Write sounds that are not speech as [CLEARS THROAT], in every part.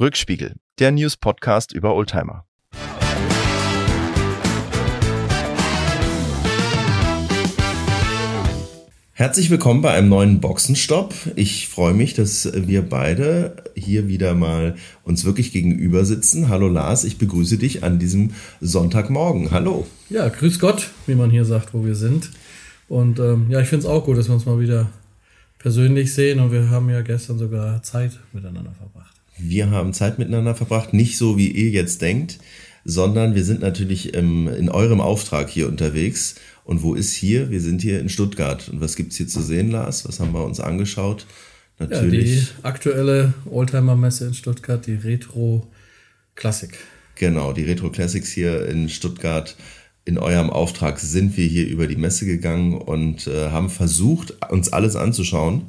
Rückspiegel, der News-Podcast über Oldtimer. Herzlich willkommen bei einem neuen Boxenstopp. Ich freue mich, dass wir beide hier wieder mal uns wirklich gegenüber sitzen. Hallo Lars, ich begrüße dich an diesem Sonntagmorgen. Hallo. Ja, grüß Gott, wie man hier sagt, wo wir sind. Und ähm, ja, ich finde es auch gut, dass wir uns mal wieder persönlich sehen und wir haben ja gestern sogar Zeit miteinander verbracht. Wir haben Zeit miteinander verbracht, nicht so wie ihr jetzt denkt, sondern wir sind natürlich im, in eurem Auftrag hier unterwegs und wo ist hier? Wir sind hier in Stuttgart. Und was gibt's hier zu sehen, Lars? Was haben wir uns angeschaut? Natürlich. Ja, die aktuelle Oldtimer-Messe in Stuttgart, die Retro Classic. Genau, die Retro Classics hier in Stuttgart. In eurem Auftrag sind wir hier über die Messe gegangen und äh, haben versucht, uns alles anzuschauen.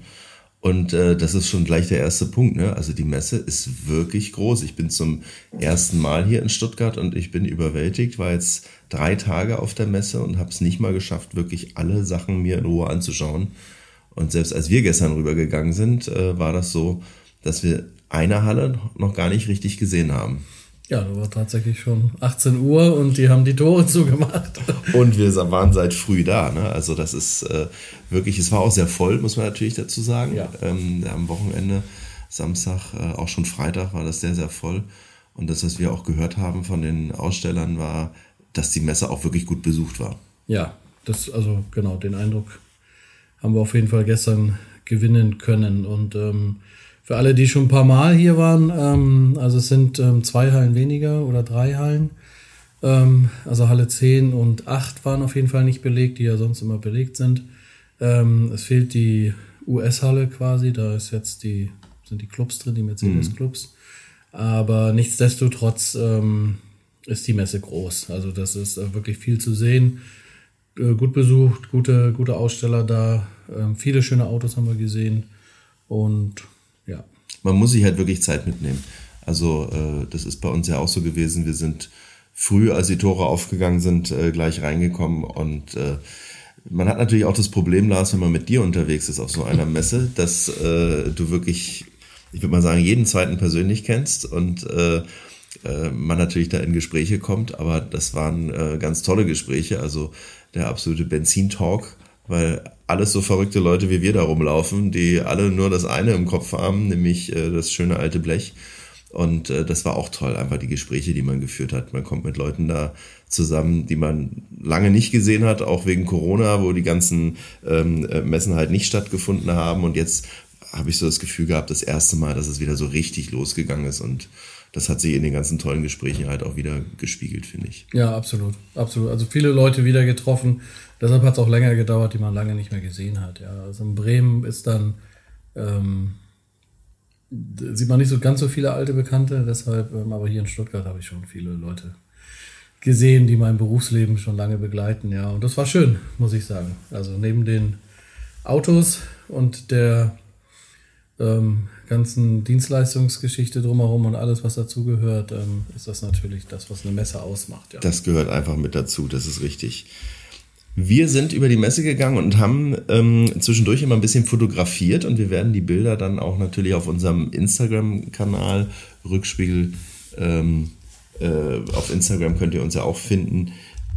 Und äh, das ist schon gleich der erste Punkt. Ne? Also die Messe ist wirklich groß. Ich bin zum ersten Mal hier in Stuttgart und ich bin überwältigt. War jetzt drei Tage auf der Messe und habe es nicht mal geschafft, wirklich alle Sachen mir in Ruhe anzuschauen. Und selbst als wir gestern rübergegangen sind, äh, war das so, dass wir eine Halle noch gar nicht richtig gesehen haben. Ja, da war tatsächlich schon 18 Uhr und die haben die Tore [LAUGHS] zugemacht. Und wir waren seit früh da. Ne? Also das ist äh, wirklich, es war auch sehr voll, muss man natürlich dazu sagen. Ja. Ähm, am Wochenende, Samstag, äh, auch schon Freitag war das sehr, sehr voll. Und das, was wir auch gehört haben von den Ausstellern, war, dass die Messe auch wirklich gut besucht war. Ja, das, also genau, den Eindruck haben wir auf jeden Fall gestern gewinnen können. Und ähm, für alle, die schon ein paar Mal hier waren, ähm, also es sind ähm, zwei Hallen weniger oder drei Hallen. Ähm, also Halle 10 und 8 waren auf jeden Fall nicht belegt, die ja sonst immer belegt sind. Ähm, es fehlt die US-Halle quasi, da ist jetzt die, sind die Clubs drin, die Mercedes-Clubs. Mhm. Aber nichtsdestotrotz ähm, ist die Messe groß. Also das ist äh, wirklich viel zu sehen. Äh, gut besucht, gute, gute Aussteller da. Ähm, viele schöne Autos haben wir gesehen. Und ja. Man muss sich halt wirklich Zeit mitnehmen. Also äh, das ist bei uns ja auch so gewesen. Wir sind früh, als die Tore aufgegangen sind, äh, gleich reingekommen und äh, man hat natürlich auch das Problem, Lars, wenn man mit dir unterwegs ist auf so einer Messe, dass äh, du wirklich, ich würde mal sagen, jeden zweiten persönlich kennst und äh, äh, man natürlich da in Gespräche kommt, aber das waren äh, ganz tolle Gespräche, also der absolute Benzin-Talk weil alles so verrückte Leute wie wir da rumlaufen, die alle nur das eine im Kopf haben, nämlich äh, das schöne alte Blech. Und äh, das war auch toll, einfach die Gespräche, die man geführt hat. Man kommt mit Leuten da zusammen, die man lange nicht gesehen hat, auch wegen Corona, wo die ganzen ähm, äh, Messen halt nicht stattgefunden haben. Und jetzt habe ich so das Gefühl gehabt, das erste Mal, dass es wieder so richtig losgegangen ist. Und das hat sich in den ganzen tollen Gesprächen halt auch wieder gespiegelt, finde ich. Ja, absolut. Absolut. Also viele Leute wieder getroffen. Deshalb hat es auch länger gedauert, die man lange nicht mehr gesehen hat. Ja, also in Bremen ist dann, ähm, sieht man nicht so ganz so viele alte Bekannte, deshalb, ähm, aber hier in Stuttgart habe ich schon viele Leute gesehen, die mein Berufsleben schon lange begleiten, ja. Und das war schön, muss ich sagen. Also neben den Autos und der ähm, ganzen Dienstleistungsgeschichte drumherum und alles, was dazugehört, ähm, ist das natürlich das, was eine Messe ausmacht. Ja. Das gehört einfach mit dazu, das ist richtig. Wir sind über die Messe gegangen und haben ähm, zwischendurch immer ein bisschen fotografiert und wir werden die Bilder dann auch natürlich auf unserem Instagram-Kanal Rückspiegel ähm, äh, auf Instagram könnt ihr uns ja auch finden,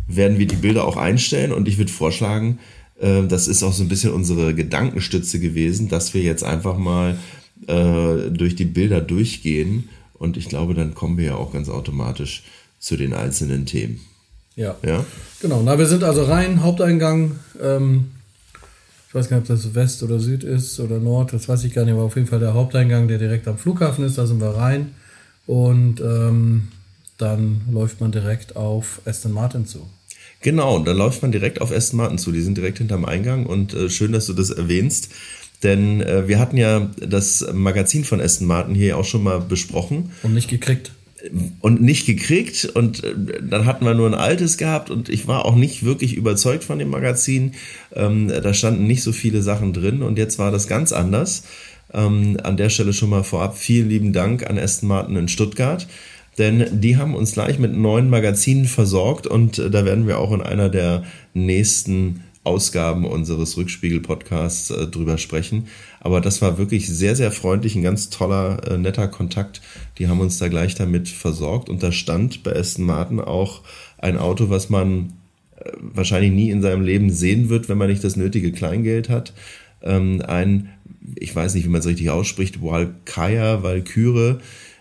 werden wir die Bilder auch einstellen und ich würde vorschlagen, äh, das ist auch so ein bisschen unsere Gedankenstütze gewesen, dass wir jetzt einfach mal äh, durch die Bilder durchgehen und ich glaube, dann kommen wir ja auch ganz automatisch zu den einzelnen Themen. Ja. ja. Genau. Na, wir sind also rein, Haupteingang. Ähm, ich weiß gar nicht, ob das West oder Süd ist oder Nord, das weiß ich gar nicht, aber auf jeden Fall der Haupteingang, der direkt am Flughafen ist, da sind wir rein. Und ähm, dann läuft man direkt auf Aston Martin zu. Genau, dann läuft man direkt auf Aston Martin zu. Die sind direkt hinterm Eingang und äh, schön, dass du das erwähnst. Denn äh, wir hatten ja das Magazin von Aston Martin hier auch schon mal besprochen. Und nicht gekriegt und nicht gekriegt und äh, dann hatten wir nur ein altes gehabt und ich war auch nicht wirklich überzeugt von dem Magazin. Ähm, da standen nicht so viele Sachen drin und jetzt war das ganz anders. Ähm, an der Stelle schon mal vorab vielen lieben Dank an Aston Martin in Stuttgart, denn die haben uns gleich mit neuen Magazinen versorgt und äh, da werden wir auch in einer der nächsten Ausgaben unseres Rückspiegel-Podcasts äh, drüber sprechen. Aber das war wirklich sehr, sehr freundlich, ein ganz toller, äh, netter Kontakt. Die haben uns da gleich damit versorgt. Und da stand bei Aston Martin auch ein Auto, was man äh, wahrscheinlich nie in seinem Leben sehen wird, wenn man nicht das nötige Kleingeld hat. Ähm, ein, ich weiß nicht, wie man es richtig ausspricht, Valkyria, Valkyrie,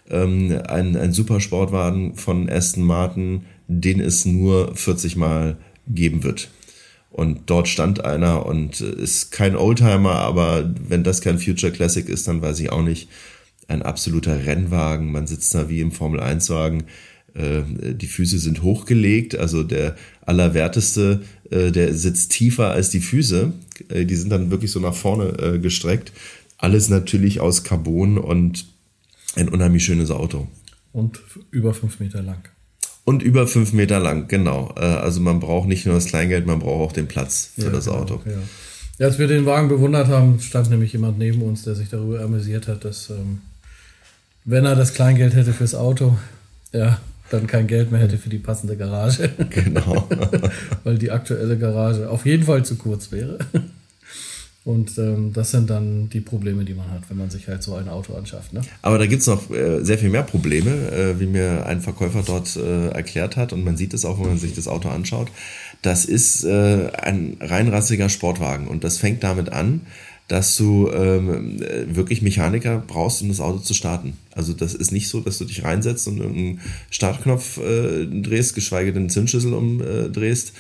ähm, ein, ein Supersportwagen von Aston Martin, den es nur 40 Mal geben wird. Und dort stand einer und ist kein Oldtimer, aber wenn das kein Future Classic ist, dann weiß ich auch nicht. Ein absoluter Rennwagen. Man sitzt da wie im Formel 1 Wagen. Äh, die Füße sind hochgelegt, also der allerwerteste, äh, der sitzt tiefer als die Füße. Äh, die sind dann wirklich so nach vorne gestreckt. Alles natürlich aus Carbon und ein unheimlich schönes Auto. Und über fünf Meter lang. Und über fünf Meter lang, genau. Also man braucht nicht nur das Kleingeld, man braucht auch den Platz für ja, das genau, Auto. Ja. Als wir den Wagen bewundert haben, stand nämlich jemand neben uns, der sich darüber amüsiert hat, dass ähm, wenn er das Kleingeld hätte fürs Auto, ja, dann kein Geld mehr hätte für die passende Garage. Genau. [LAUGHS] Weil die aktuelle Garage auf jeden Fall zu kurz wäre. Und ähm, das sind dann die Probleme, die man hat, wenn man sich halt so ein Auto anschafft. Ne? Aber da gibt es noch äh, sehr viel mehr Probleme, äh, wie mir ein Verkäufer dort äh, erklärt hat. Und man sieht es auch, wenn man sich das Auto anschaut. Das ist äh, ein reinrassiger Sportwagen. Und das fängt damit an, dass du ähm, wirklich Mechaniker brauchst, um das Auto zu starten. Also das ist nicht so, dass du dich reinsetzt und irgendeinen Startknopf äh, drehst, geschweige denn den Zündschlüssel umdrehst.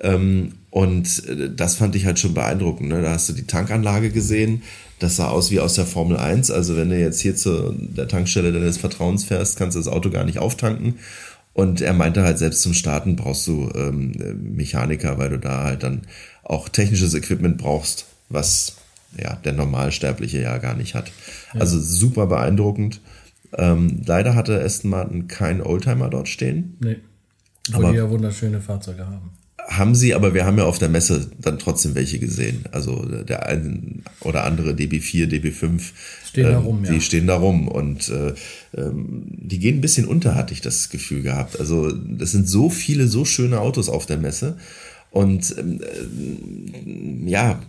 Ähm, und äh, das fand ich halt schon beeindruckend. Ne? Da hast du die Tankanlage gesehen. Das sah aus wie aus der Formel 1. Also wenn du jetzt hier zu der Tankstelle deines Vertrauens fährst, kannst du das Auto gar nicht auftanken. Und er meinte halt, selbst zum Starten brauchst du ähm, Mechaniker, weil du da halt dann auch technisches Equipment brauchst, was ja, der Normalsterbliche ja gar nicht hat. Ja. Also super beeindruckend. Ähm, leider hatte Aston Martin keinen Oldtimer dort stehen. Nee. Aber die ja wunderschöne Fahrzeuge haben. Haben sie, aber wir haben ja auf der Messe dann trotzdem welche gesehen. Also der ein oder andere DB4, DB5. Stehen ähm, da rum, ja. Die stehen da rum und äh, ähm, die gehen ein bisschen unter, hatte ich das Gefühl gehabt. Also das sind so viele, so schöne Autos auf der Messe. Und ähm, äh, ja,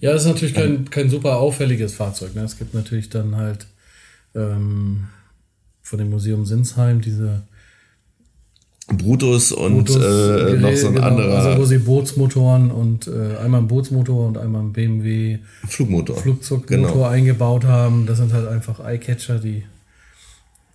ja, das ist natürlich kein, kein super auffälliges Fahrzeug. Ne? Es gibt natürlich dann halt ähm, von dem Museum Sinsheim diese Brutus und Brutus, äh, noch so ein genau, anderer. Also wo sie Bootsmotoren und äh, einmal ein Bootsmotor und einmal ein BMW Flugmotor, Flugzeugmotor genau. eingebaut haben. Das sind halt einfach Eyecatcher, die,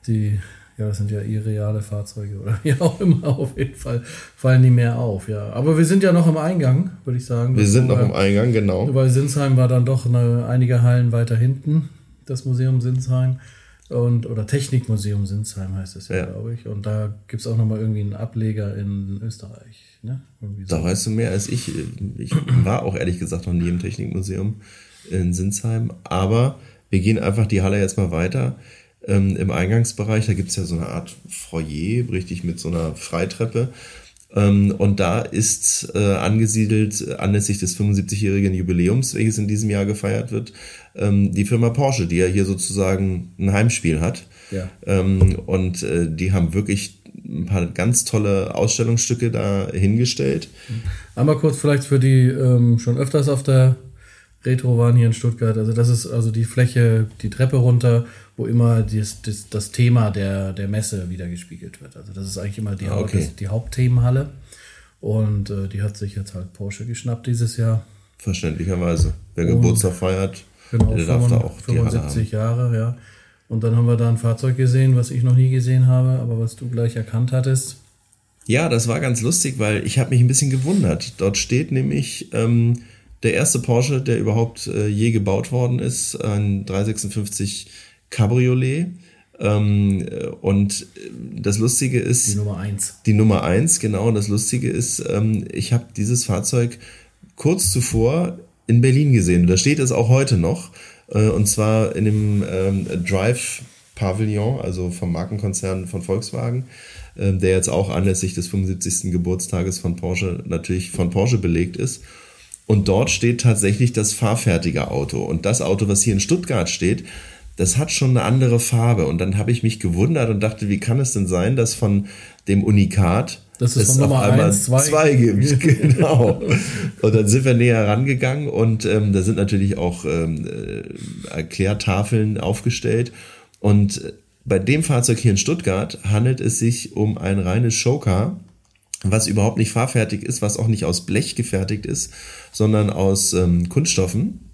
die ja, das sind ja irreale Fahrzeuge oder wie auch immer. [LAUGHS] Auf jeden Fall fallen die mehr auf, ja. Aber wir sind ja noch im Eingang, würde ich sagen. Wir sind noch im Eingang, genau. Weil Sinsheim war dann doch eine, einige Hallen weiter hinten, das Museum Sinsheim. Und, oder Technikmuseum Sinsheim heißt es ja, ja. glaube ich. Und da gibt es auch nochmal irgendwie einen Ableger in Österreich. Ne? So. Da weißt du mehr als ich. Ich war auch ehrlich gesagt noch nie im Technikmuseum in Sinsheim. Aber wir gehen einfach die Halle jetzt mal weiter ähm, im Eingangsbereich. Da gibt es ja so eine Art Foyer, richtig mit so einer Freitreppe. Ähm, und da ist äh, angesiedelt, anlässlich des 75-jährigen Jubiläums, welches in diesem Jahr gefeiert wird, ähm, die Firma Porsche, die ja hier sozusagen ein Heimspiel hat. Ja. Ähm, und äh, die haben wirklich ein paar ganz tolle Ausstellungsstücke da hingestellt. Einmal kurz vielleicht für die ähm, schon öfters auf der Retro waren hier in Stuttgart. Also das ist also die Fläche, die Treppe runter, wo immer das, das, das Thema der, der Messe wieder gespiegelt wird. Also das ist eigentlich immer die, ah, okay. die Hauptthemenhalle. Und äh, die hat sich jetzt halt Porsche geschnappt dieses Jahr. Verständlicherweise. Wer Und Geburtstag feiert, genau, der darf da auch 75 Jahre, ja. Und dann haben wir da ein Fahrzeug gesehen, was ich noch nie gesehen habe, aber was du gleich erkannt hattest. Ja, das war ganz lustig, weil ich habe mich ein bisschen gewundert. Dort steht nämlich ähm, der erste Porsche, der überhaupt äh, je gebaut worden ist, ein 356 Cabriolet. Ähm, und das Lustige ist. Die Nummer eins. Die Nummer eins, genau. Und das Lustige ist, ähm, ich habe dieses Fahrzeug kurz zuvor in Berlin gesehen. Da steht es auch heute noch. Äh, und zwar in dem ähm, Drive Pavillon, also vom Markenkonzern von Volkswagen, äh, der jetzt auch anlässlich des 75. Geburtstages von Porsche natürlich von Porsche belegt ist. Und dort steht tatsächlich das fahrfertige Auto. Und das Auto, was hier in Stuttgart steht, das hat schon eine andere Farbe. Und dann habe ich mich gewundert und dachte, wie kann es denn sein, dass von dem Unikat dass es, es von Nummer 1 zwei, zwei gibt. [LAUGHS] genau. Und dann sind wir näher rangegangen und ähm, da sind natürlich auch ähm, äh, Erklärtafeln aufgestellt. Und äh, bei dem Fahrzeug hier in Stuttgart handelt es sich um ein reines Showcar, was überhaupt nicht fahrfertig ist, was auch nicht aus Blech gefertigt ist, sondern aus ähm, Kunststoffen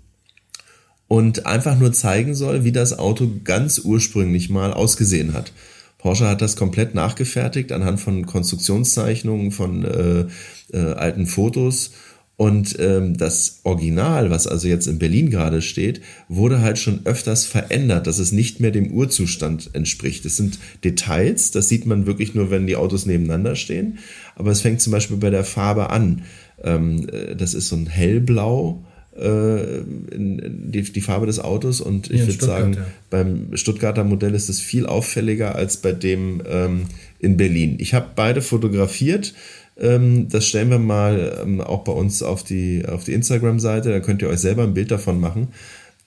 und einfach nur zeigen soll, wie das Auto ganz ursprünglich mal ausgesehen hat. Porsche hat das komplett nachgefertigt anhand von Konstruktionszeichnungen, von äh, äh, alten Fotos. Und ähm, das Original, was also jetzt in Berlin gerade steht, wurde halt schon öfters verändert, dass es nicht mehr dem Urzustand entspricht. Das sind Details, das sieht man wirklich nur, wenn die Autos nebeneinander stehen. Aber es fängt zum Beispiel bei der Farbe an. Ähm, äh, das ist so ein hellblau äh, die, die Farbe des Autos und ich würde sagen, ja. beim Stuttgarter Modell ist es viel auffälliger als bei dem ähm, in Berlin. Ich habe beide fotografiert. Ähm, das stellen wir mal ähm, auch bei uns auf die, auf die Instagram-Seite, da könnt ihr euch selber ein Bild davon machen.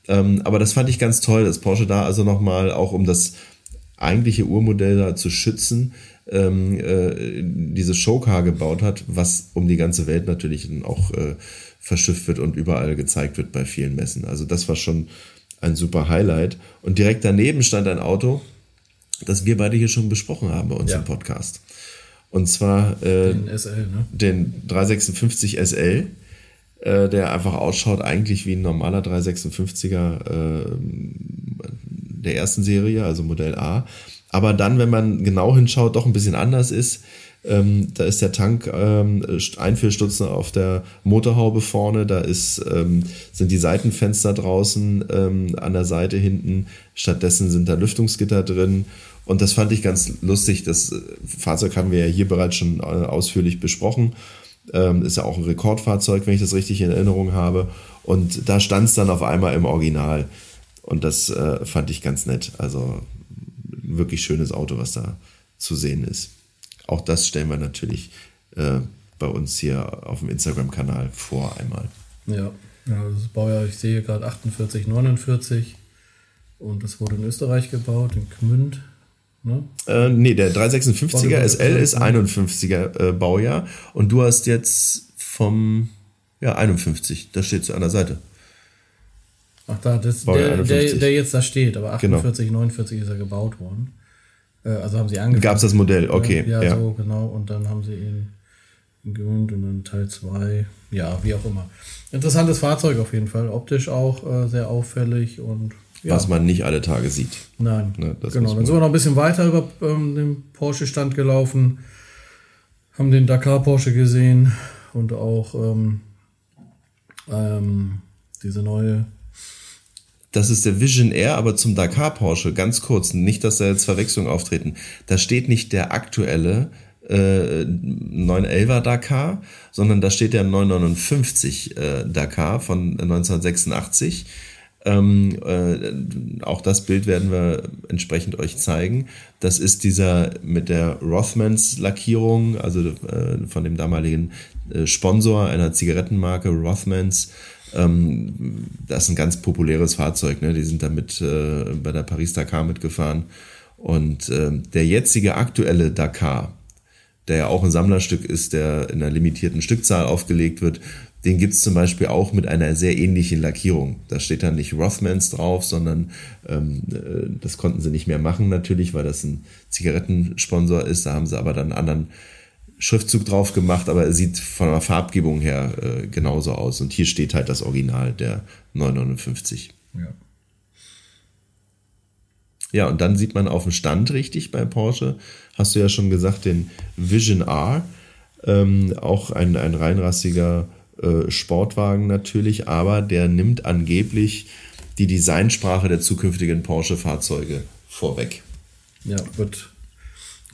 Ähm, aber das fand ich ganz toll, dass Porsche da also nochmal auch um das eigentliche Urmodell da zu schützen, ähm, äh, dieses Showcar gebaut hat, was um die ganze Welt natürlich auch äh, verschifft wird und überall gezeigt wird bei vielen Messen. Also das war schon ein super Highlight. Und direkt daneben stand ein Auto, das wir beide hier schon besprochen haben bei uns ja. im Podcast. Und zwar äh, den, SL, ne? den 356 SL, äh, der einfach ausschaut eigentlich wie ein normaler 356er äh, der ersten Serie, also Modell A. Aber dann, wenn man genau hinschaut, doch ein bisschen anders ist. Ähm, da ist der Tank ähm, Einführstutzen auf der Motorhaube vorne, da ist, ähm, sind die Seitenfenster draußen ähm, an der Seite hinten. Stattdessen sind da Lüftungsgitter drin. Und das fand ich ganz lustig. Das äh, Fahrzeug haben wir ja hier bereits schon äh, ausführlich besprochen. Ähm, ist ja auch ein Rekordfahrzeug, wenn ich das richtig in Erinnerung habe. Und da stand es dann auf einmal im Original. Und das äh, fand ich ganz nett. Also wirklich schönes Auto, was da zu sehen ist. Auch das stellen wir natürlich äh, bei uns hier auf dem Instagram-Kanal vor einmal. Ja, das Baujahr, ich sehe gerade 48, 49 und das wurde in Österreich gebaut, in Gmünd. Ne? Äh, nee, der 356er SL ist 51er äh, Baujahr und du hast jetzt vom ja, 51, da steht an der Seite. Ach da, das, der, der, der, jetzt da steht, aber 48, genau. 49 ist er gebaut worden. Äh, also haben sie angefangen. Gab es das Modell, okay. Ja, ja, so genau. Und dann haben sie ihn gewöhnt und dann Teil 2. Ja, wie auch immer. Interessantes Fahrzeug auf jeden Fall. Optisch auch äh, sehr auffällig und ja. Was man nicht alle Tage sieht. Nein. Ne, genau. Dann sind wir noch ein bisschen weiter über ähm, den Porsche-Stand gelaufen, haben den Dakar Porsche gesehen und auch ähm, ähm, diese neue das ist der Vision Air, aber zum Dakar Porsche, ganz kurz, nicht, dass da jetzt Verwechslungen auftreten. Da steht nicht der aktuelle äh, 911er Dakar, sondern da steht der 959 äh, Dakar von 1986. Ähm, äh, auch das Bild werden wir entsprechend euch zeigen. Das ist dieser mit der Rothmans Lackierung, also äh, von dem damaligen äh, Sponsor einer Zigarettenmarke Rothmans das ist ein ganz populäres Fahrzeug. Ne? Die sind damit äh, bei der Paris-Dakar mitgefahren. Und äh, der jetzige aktuelle Dakar, der ja auch ein Sammlerstück ist, der in einer limitierten Stückzahl aufgelegt wird, den gibt's zum Beispiel auch mit einer sehr ähnlichen Lackierung. Da steht dann nicht Rothmans drauf, sondern ähm, äh, das konnten sie nicht mehr machen natürlich, weil das ein Zigarettensponsor ist. Da haben sie aber dann einen anderen Schriftzug drauf gemacht, aber er sieht von der Farbgebung her äh, genauso aus. Und hier steht halt das Original, der 959. Ja. Ja, und dann sieht man auf dem Stand richtig bei Porsche, hast du ja schon gesagt, den Vision R. Ähm, auch ein, ein reinrassiger äh, Sportwagen natürlich, aber der nimmt angeblich die Designsprache der zukünftigen Porsche-Fahrzeuge vorweg. Ja, wird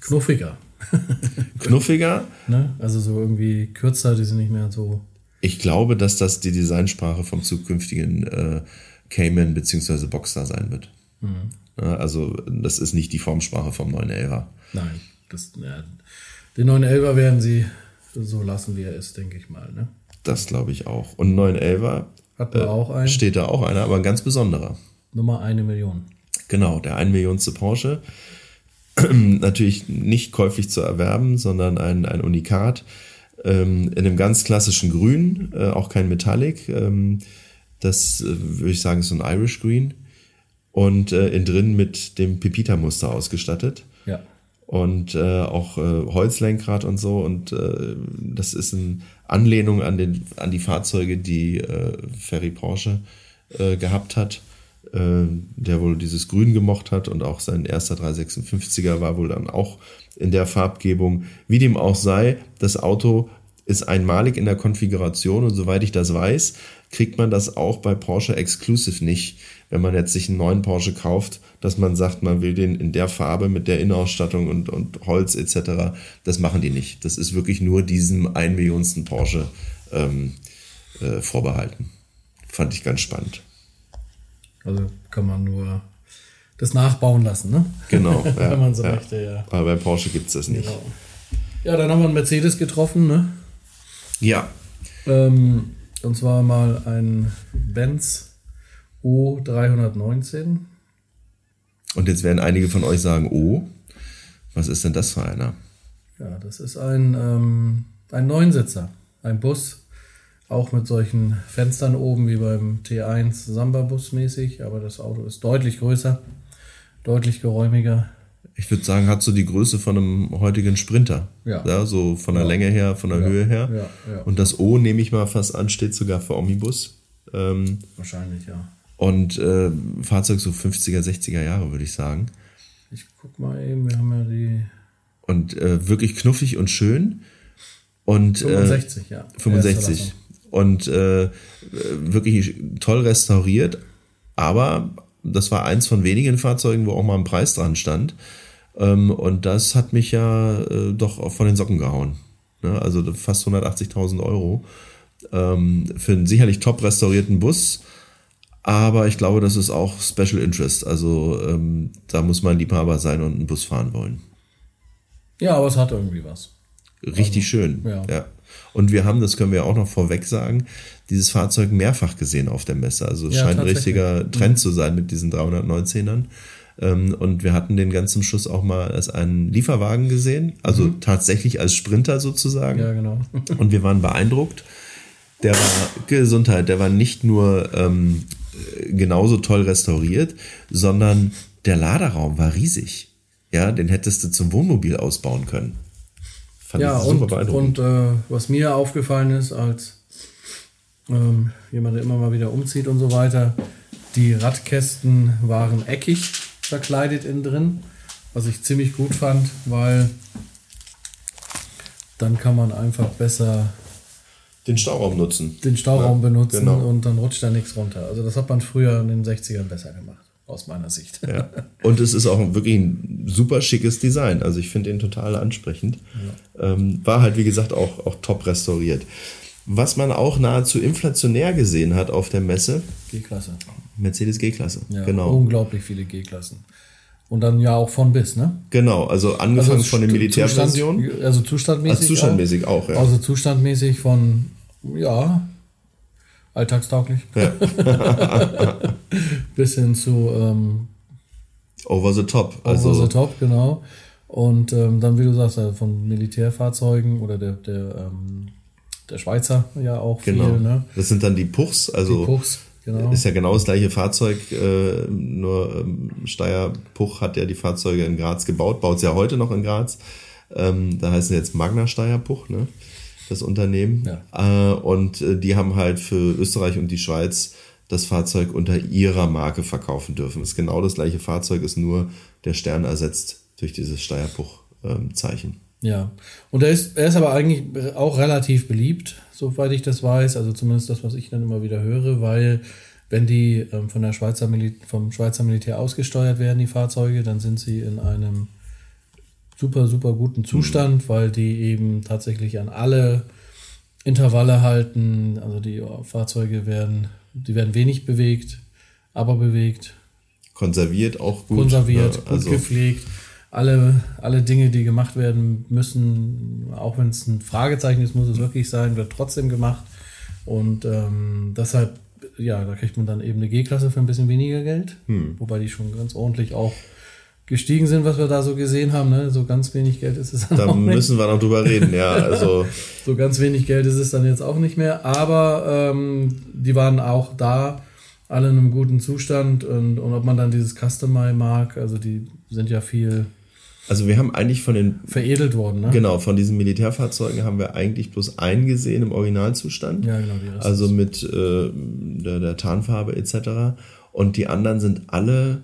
knuffiger. [LAUGHS] Knuffiger. ne? Also so irgendwie kürzer, die sind nicht mehr so. Ich glaube, dass das die Designsprache vom zukünftigen äh, Cayman bzw. Boxster sein wird. Mhm. Also das ist nicht die Formsprache vom 911er. Nein, das, ja, den 911er werden sie so lassen, wie er ist, denke ich mal. Ne? Das glaube ich auch. Und 911er Hat man äh, auch einen. steht da auch einer, aber ein ganz besonderer. Nummer eine Million. Genau, der 1 Millionste Porsche [CLEARS THROAT] natürlich nicht käuflich zu erwerben, sondern ein, ein Unikat ähm, in einem ganz klassischen Grün, äh, auch kein Metallic. Ähm, das äh, würde ich sagen, ist so ein Irish Green. Und äh, in drin mit dem Pepita-Muster ausgestattet. Ja. Und äh, auch äh, Holzlenkrad und so. Und äh, das ist eine Anlehnung an, den, an die Fahrzeuge, die äh, Ferry Porsche gehabt hat der wohl dieses Grün gemocht hat und auch sein erster 356er war wohl dann auch in der Farbgebung. Wie dem auch sei, das Auto ist einmalig in der Konfiguration und soweit ich das weiß, kriegt man das auch bei Porsche Exclusive nicht, wenn man jetzt sich einen neuen Porsche kauft, dass man sagt, man will den in der Farbe mit der Innenausstattung und, und Holz etc. Das machen die nicht. Das ist wirklich nur diesem ein Millionsten Porsche ähm, äh, vorbehalten. Fand ich ganz spannend. Also kann man nur das nachbauen lassen, ne? Genau. [LAUGHS] Ja, Wenn man so ja. möchte, ja. Aber bei Porsche gibt es das nicht. Genau. Ja, dann haben wir einen Mercedes getroffen, ne? Ja. Ähm, und zwar mal ein Benz O319. Und jetzt werden einige von euch sagen, oh, was ist denn das für einer? Ja, das ist ein, ähm, ein Neunsitzer, ein Bus auch mit solchen Fenstern oben wie beim T1 Samba-Bus mäßig, aber das Auto ist deutlich größer, deutlich geräumiger. Ich würde sagen, hat so die Größe von einem heutigen Sprinter. Ja. ja so von der ja. Länge her, von der ja. Höhe her. Ja. Und das O, nehme ich mal fast an, steht sogar für Omnibus. Ähm, Wahrscheinlich, ja. Und äh, Fahrzeug so 50er, 60er Jahre, würde ich sagen. Ich guck mal eben, wir haben ja die. Und äh, wirklich knuffig und schön. Und, 65, äh, ja. 65 und äh, wirklich toll restauriert. Aber das war eins von wenigen Fahrzeugen, wo auch mal ein Preis dran stand. Ähm, und das hat mich ja äh, doch von den Socken gehauen. Ne? Also fast 180.000 Euro ähm, für einen sicherlich top restaurierten Bus. Aber ich glaube, das ist auch Special Interest. Also ähm, da muss man Liebhaber sein und einen Bus fahren wollen. Ja, aber es hat irgendwie was. Richtig also, schön. Ja. ja. Und wir haben, das können wir auch noch vorweg sagen, dieses Fahrzeug mehrfach gesehen auf der Messe. Also es ja, scheint ein richtiger Trend mhm. zu sein mit diesen 319ern. Ähm, und wir hatten den ganz zum Schluss auch mal als einen Lieferwagen gesehen, also mhm. tatsächlich als Sprinter sozusagen. Ja, genau. [LAUGHS] und wir waren beeindruckt. Der war Gesundheit, der war nicht nur ähm, genauso toll restauriert, sondern der Laderaum war riesig. Ja, den hättest du zum Wohnmobil ausbauen können. Fand ja, und, und äh, was mir aufgefallen ist, als ähm, jemand, der immer mal wieder umzieht und so weiter, die Radkästen waren eckig verkleidet innen drin, was ich ziemlich gut fand, weil dann kann man einfach besser den Stauraum nutzen. Den Stauraum ja, benutzen genau. und dann rutscht da nichts runter. Also das hat man früher in den 60ern besser gemacht aus meiner Sicht. Ja. [LAUGHS] Und es ist auch wirklich ein super schickes Design. Also ich finde ihn total ansprechend. Ja. Ähm, war halt, wie gesagt, auch, auch top restauriert. Was man auch nahezu inflationär gesehen hat auf der Messe. G-Klasse. Mercedes G-Klasse. Ja, genau. Unglaublich viele G-Klassen. Und dann ja auch von bis, ne? Genau, also angefangen also von den Militärversionen. Also zustandmäßig. Also zustandmäßig auch, auch ja. Also zustandmäßig von, ja, alltagstauglich. Ja. [LAUGHS] Bis hin zu ähm, Over the top. Over also the top, genau. Und ähm, dann, wie du sagst, also von Militärfahrzeugen oder der, der, ähm, der Schweizer ja auch genau. viel. Ne? Das sind dann die Puchs, also die Puchs, genau. ist ja genau das gleiche Fahrzeug, äh, nur ähm, Steyr Puch hat ja die Fahrzeuge in Graz gebaut, baut es ja heute noch in Graz. Ähm, da heißen jetzt Magna Steyr Puch, ne? Das Unternehmen. Ja. Äh, und äh, die haben halt für Österreich und die Schweiz das Fahrzeug unter ihrer Marke verkaufen dürfen. Das ist genau das gleiche Fahrzeug, ist nur der Stern ersetzt durch dieses Steierbruchzeichen. Ähm, ja, und er ist, er ist aber eigentlich auch relativ beliebt, soweit ich das weiß, also zumindest das, was ich dann immer wieder höre, weil wenn die ähm, von der Schweizer vom Schweizer Militär ausgesteuert werden, die Fahrzeuge, dann sind sie in einem super, super guten Zustand, mhm. weil die eben tatsächlich an alle Intervalle halten. Also die Fahrzeuge werden, die werden wenig bewegt, aber bewegt. Konserviert auch gut. Konserviert, ne? gut also gepflegt. Alle, alle Dinge, die gemacht werden müssen, auch wenn es ein Fragezeichen ist, muss es wirklich sein, wird trotzdem gemacht. Und ähm, deshalb, ja, da kriegt man dann eben eine G-Klasse für ein bisschen weniger Geld, hm. wobei die schon ganz ordentlich auch gestiegen sind, was wir da so gesehen haben. Ne? So ganz wenig Geld ist es dann Da müssen wir noch drüber reden, ja. Also [LAUGHS] so ganz wenig Geld ist es dann jetzt auch nicht mehr. Aber ähm, die waren auch da alle in einem guten Zustand und, und ob man dann dieses Customize mag, also die sind ja viel also wir haben eigentlich von den veredelt worden, ne? Genau, von diesen Militärfahrzeugen haben wir eigentlich bloß einen gesehen im Originalzustand. Ja, genau. Die also mit äh, der, der Tarnfarbe etc. Und die anderen sind alle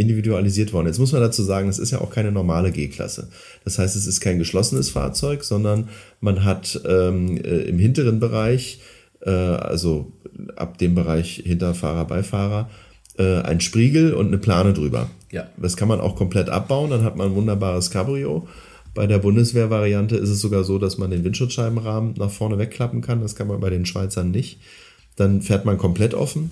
individualisiert worden. Jetzt muss man dazu sagen, es ist ja auch keine normale G-Klasse. Das heißt, es ist kein geschlossenes Fahrzeug, sondern man hat ähm, äh, im hinteren Bereich, äh, also ab dem Bereich Hinterfahrer, Beifahrer, äh, ein Spriegel und eine Plane drüber. Ja. Das kann man auch komplett abbauen, dann hat man ein wunderbares Cabrio. Bei der Bundeswehr-Variante ist es sogar so, dass man den Windschutzscheibenrahmen nach vorne wegklappen kann. Das kann man bei den Schweizern nicht. Dann fährt man komplett offen.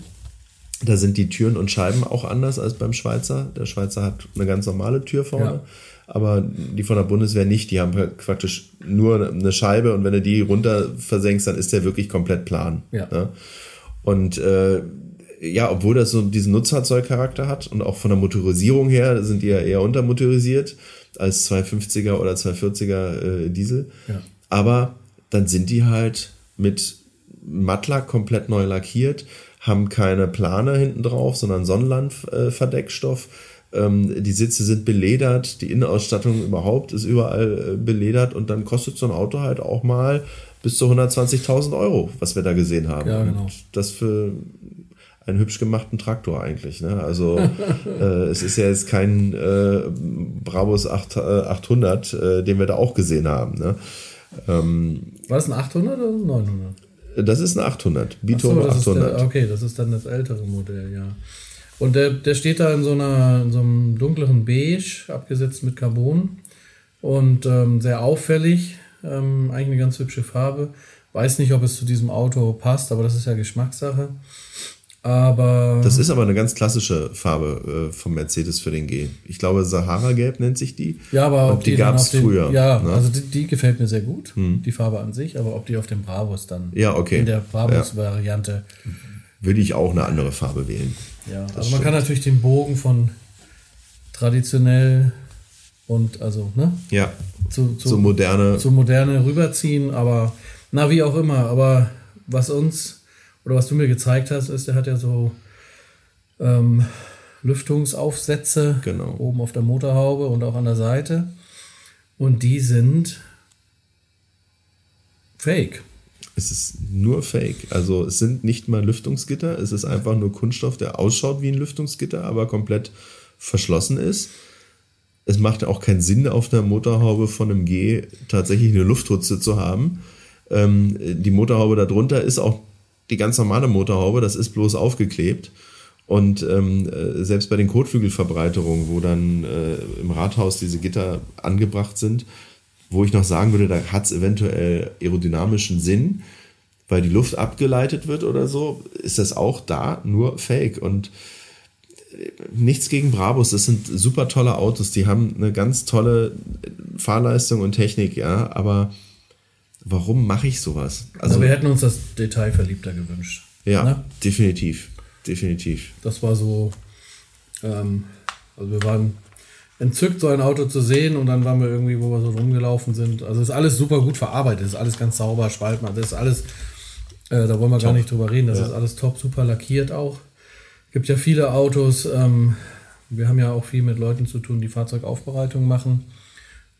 Da sind die Türen und Scheiben auch anders als beim Schweizer. Der Schweizer hat eine ganz normale Tür vorne, Ja. aber die von der Bundeswehr nicht. Die haben halt praktisch nur eine Scheibe und wenn du die runter versenkst, dann ist der wirklich komplett plan. Ja. Ne? Und äh, ja, obwohl das so diesen Nutzfahrzeugcharakter hat und auch von der Motorisierung her sind die ja eher untermotorisiert als 250er oder 240er äh, Diesel. Ja. Aber dann sind die halt mit Mattlack komplett neu lackiert, haben keine Plane hinten drauf, sondern Sonnenlandverdeckstoff. Ähm, die Sitze sind beledert, die Innenausstattung überhaupt ist überall äh, beledert und dann kostet so ein Auto halt auch mal bis zu 120.000 Euro, was wir da gesehen haben. Ja, genau. Und das für einen hübsch gemachten Traktor eigentlich. Ne? Also [LAUGHS] äh, es ist ja jetzt kein äh, Brabus 8, äh, 800, äh, den wir da auch gesehen haben. Ne? Ähm, War das ein 800 oder ein 900? Das ist ein 800, Ach Biturbo ist 800. der, okay, das ist dann das ältere Modell, ja. Und der, der steht da in so, einer, in so einem dunkleren Beige, abgesetzt mit Carbon und ähm, sehr auffällig. Ähm, eigentlich eine ganz hübsche Farbe. Weiß nicht, ob es zu diesem Auto passt, aber das ist ja Geschmackssache. Aber Das ist aber eine ganz klassische Farbe äh, vom Mercedes für den G. Ich glaube, Sahara-Gelb nennt sich die. ja, aber ob die, die, gab es früher. Ja, ne? also die, die gefällt mir sehr gut, die Farbe an sich, aber ob die auf dem Bravos dann Ja, okay. in der Bravos-Variante Würde ich auch eine andere Farbe wählen. Ja, also man kann natürlich den Bogen von traditionell und also, ne, Ja, zu, zu, so moderne. zu moderne rüberziehen, aber na, wie auch immer, aber was uns oder was du mir gezeigt hast, ist, der hat ja so ähm, Lüftungsaufsätze Genau. oben auf der Motorhaube und auch an der Seite und die sind fake. Es ist nur Fake. Also es sind nicht mal Lüftungsgitter. Es ist einfach nur Kunststoff, der ausschaut wie ein Lüftungsgitter, aber komplett verschlossen ist. Es macht auch keinen Sinn, auf der Motorhaube von einem G tatsächlich eine Lufthutze zu haben. Ähm, die Motorhaube darunter ist auch die ganz normale Motorhaube, das ist bloß aufgeklebt. Und ähm, äh, selbst bei den Kotflügelverbreiterungen, wo dann äh, im Rathaus diese Gitter angebracht sind, wo ich noch sagen würde, da hat es eventuell aerodynamischen Sinn, weil die Luft abgeleitet wird oder so, ist das auch da nur Fake. Und äh, nichts gegen Brabus, das sind super tolle Autos, die haben eine ganz tolle Fahrleistung und Technik, ja, aber warum mache ich sowas? Also Also, wir hätten uns das Detail verliebter gewünscht. ja, ne? definitiv, definitiv. Das war so, ähm, also wir waren entzückt, so ein Auto zu sehen und dann waren wir irgendwie, wo wir so rumgelaufen sind. Also ist alles super gut verarbeitet, ist alles ganz sauber, Spaltmann, das ist alles, äh, da wollen wir gar Top. nicht drüber reden, das Ja. ist alles top, super lackiert auch. Gibt ja viele Autos, ähm, wir haben ja auch viel mit Leuten zu tun, die Fahrzeugaufbereitung machen.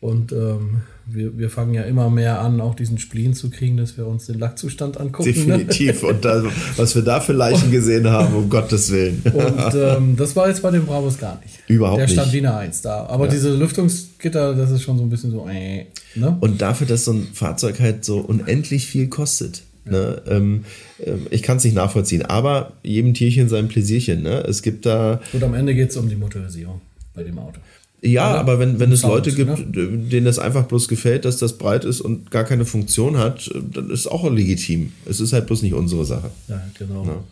Und ähm, wir, wir fangen ja immer mehr an, auch diesen Spleen zu kriegen, dass wir uns den Lackzustand angucken. Ne? Definitiv. Und da, was wir da für Leichen gesehen haben, um Gottes Willen. Und ähm, das war jetzt bei den Bravos gar nicht. Überhaupt Der stand nicht. wie eine Eins da. Aber diese Lüftungsgitter, das ist schon so ein bisschen so, äh, ne? Und dafür, dass so ein Fahrzeug halt so unendlich viel kostet. Ne? Ähm, ähm, ich kann es nicht nachvollziehen, aber jedem Tierchen sein Pläsierchen. Ne? Es gibt da, Und am Ende geht es um die Motorisierung bei dem Auto. Ja, Oder? aber wenn, wenn es Leute gibt, ne? denen das einfach bloß gefällt, dass das breit ist und gar keine Funktion hat, dann ist auch legitim. Es ist halt bloß nicht unsere Sache. Ja, genau. Ja.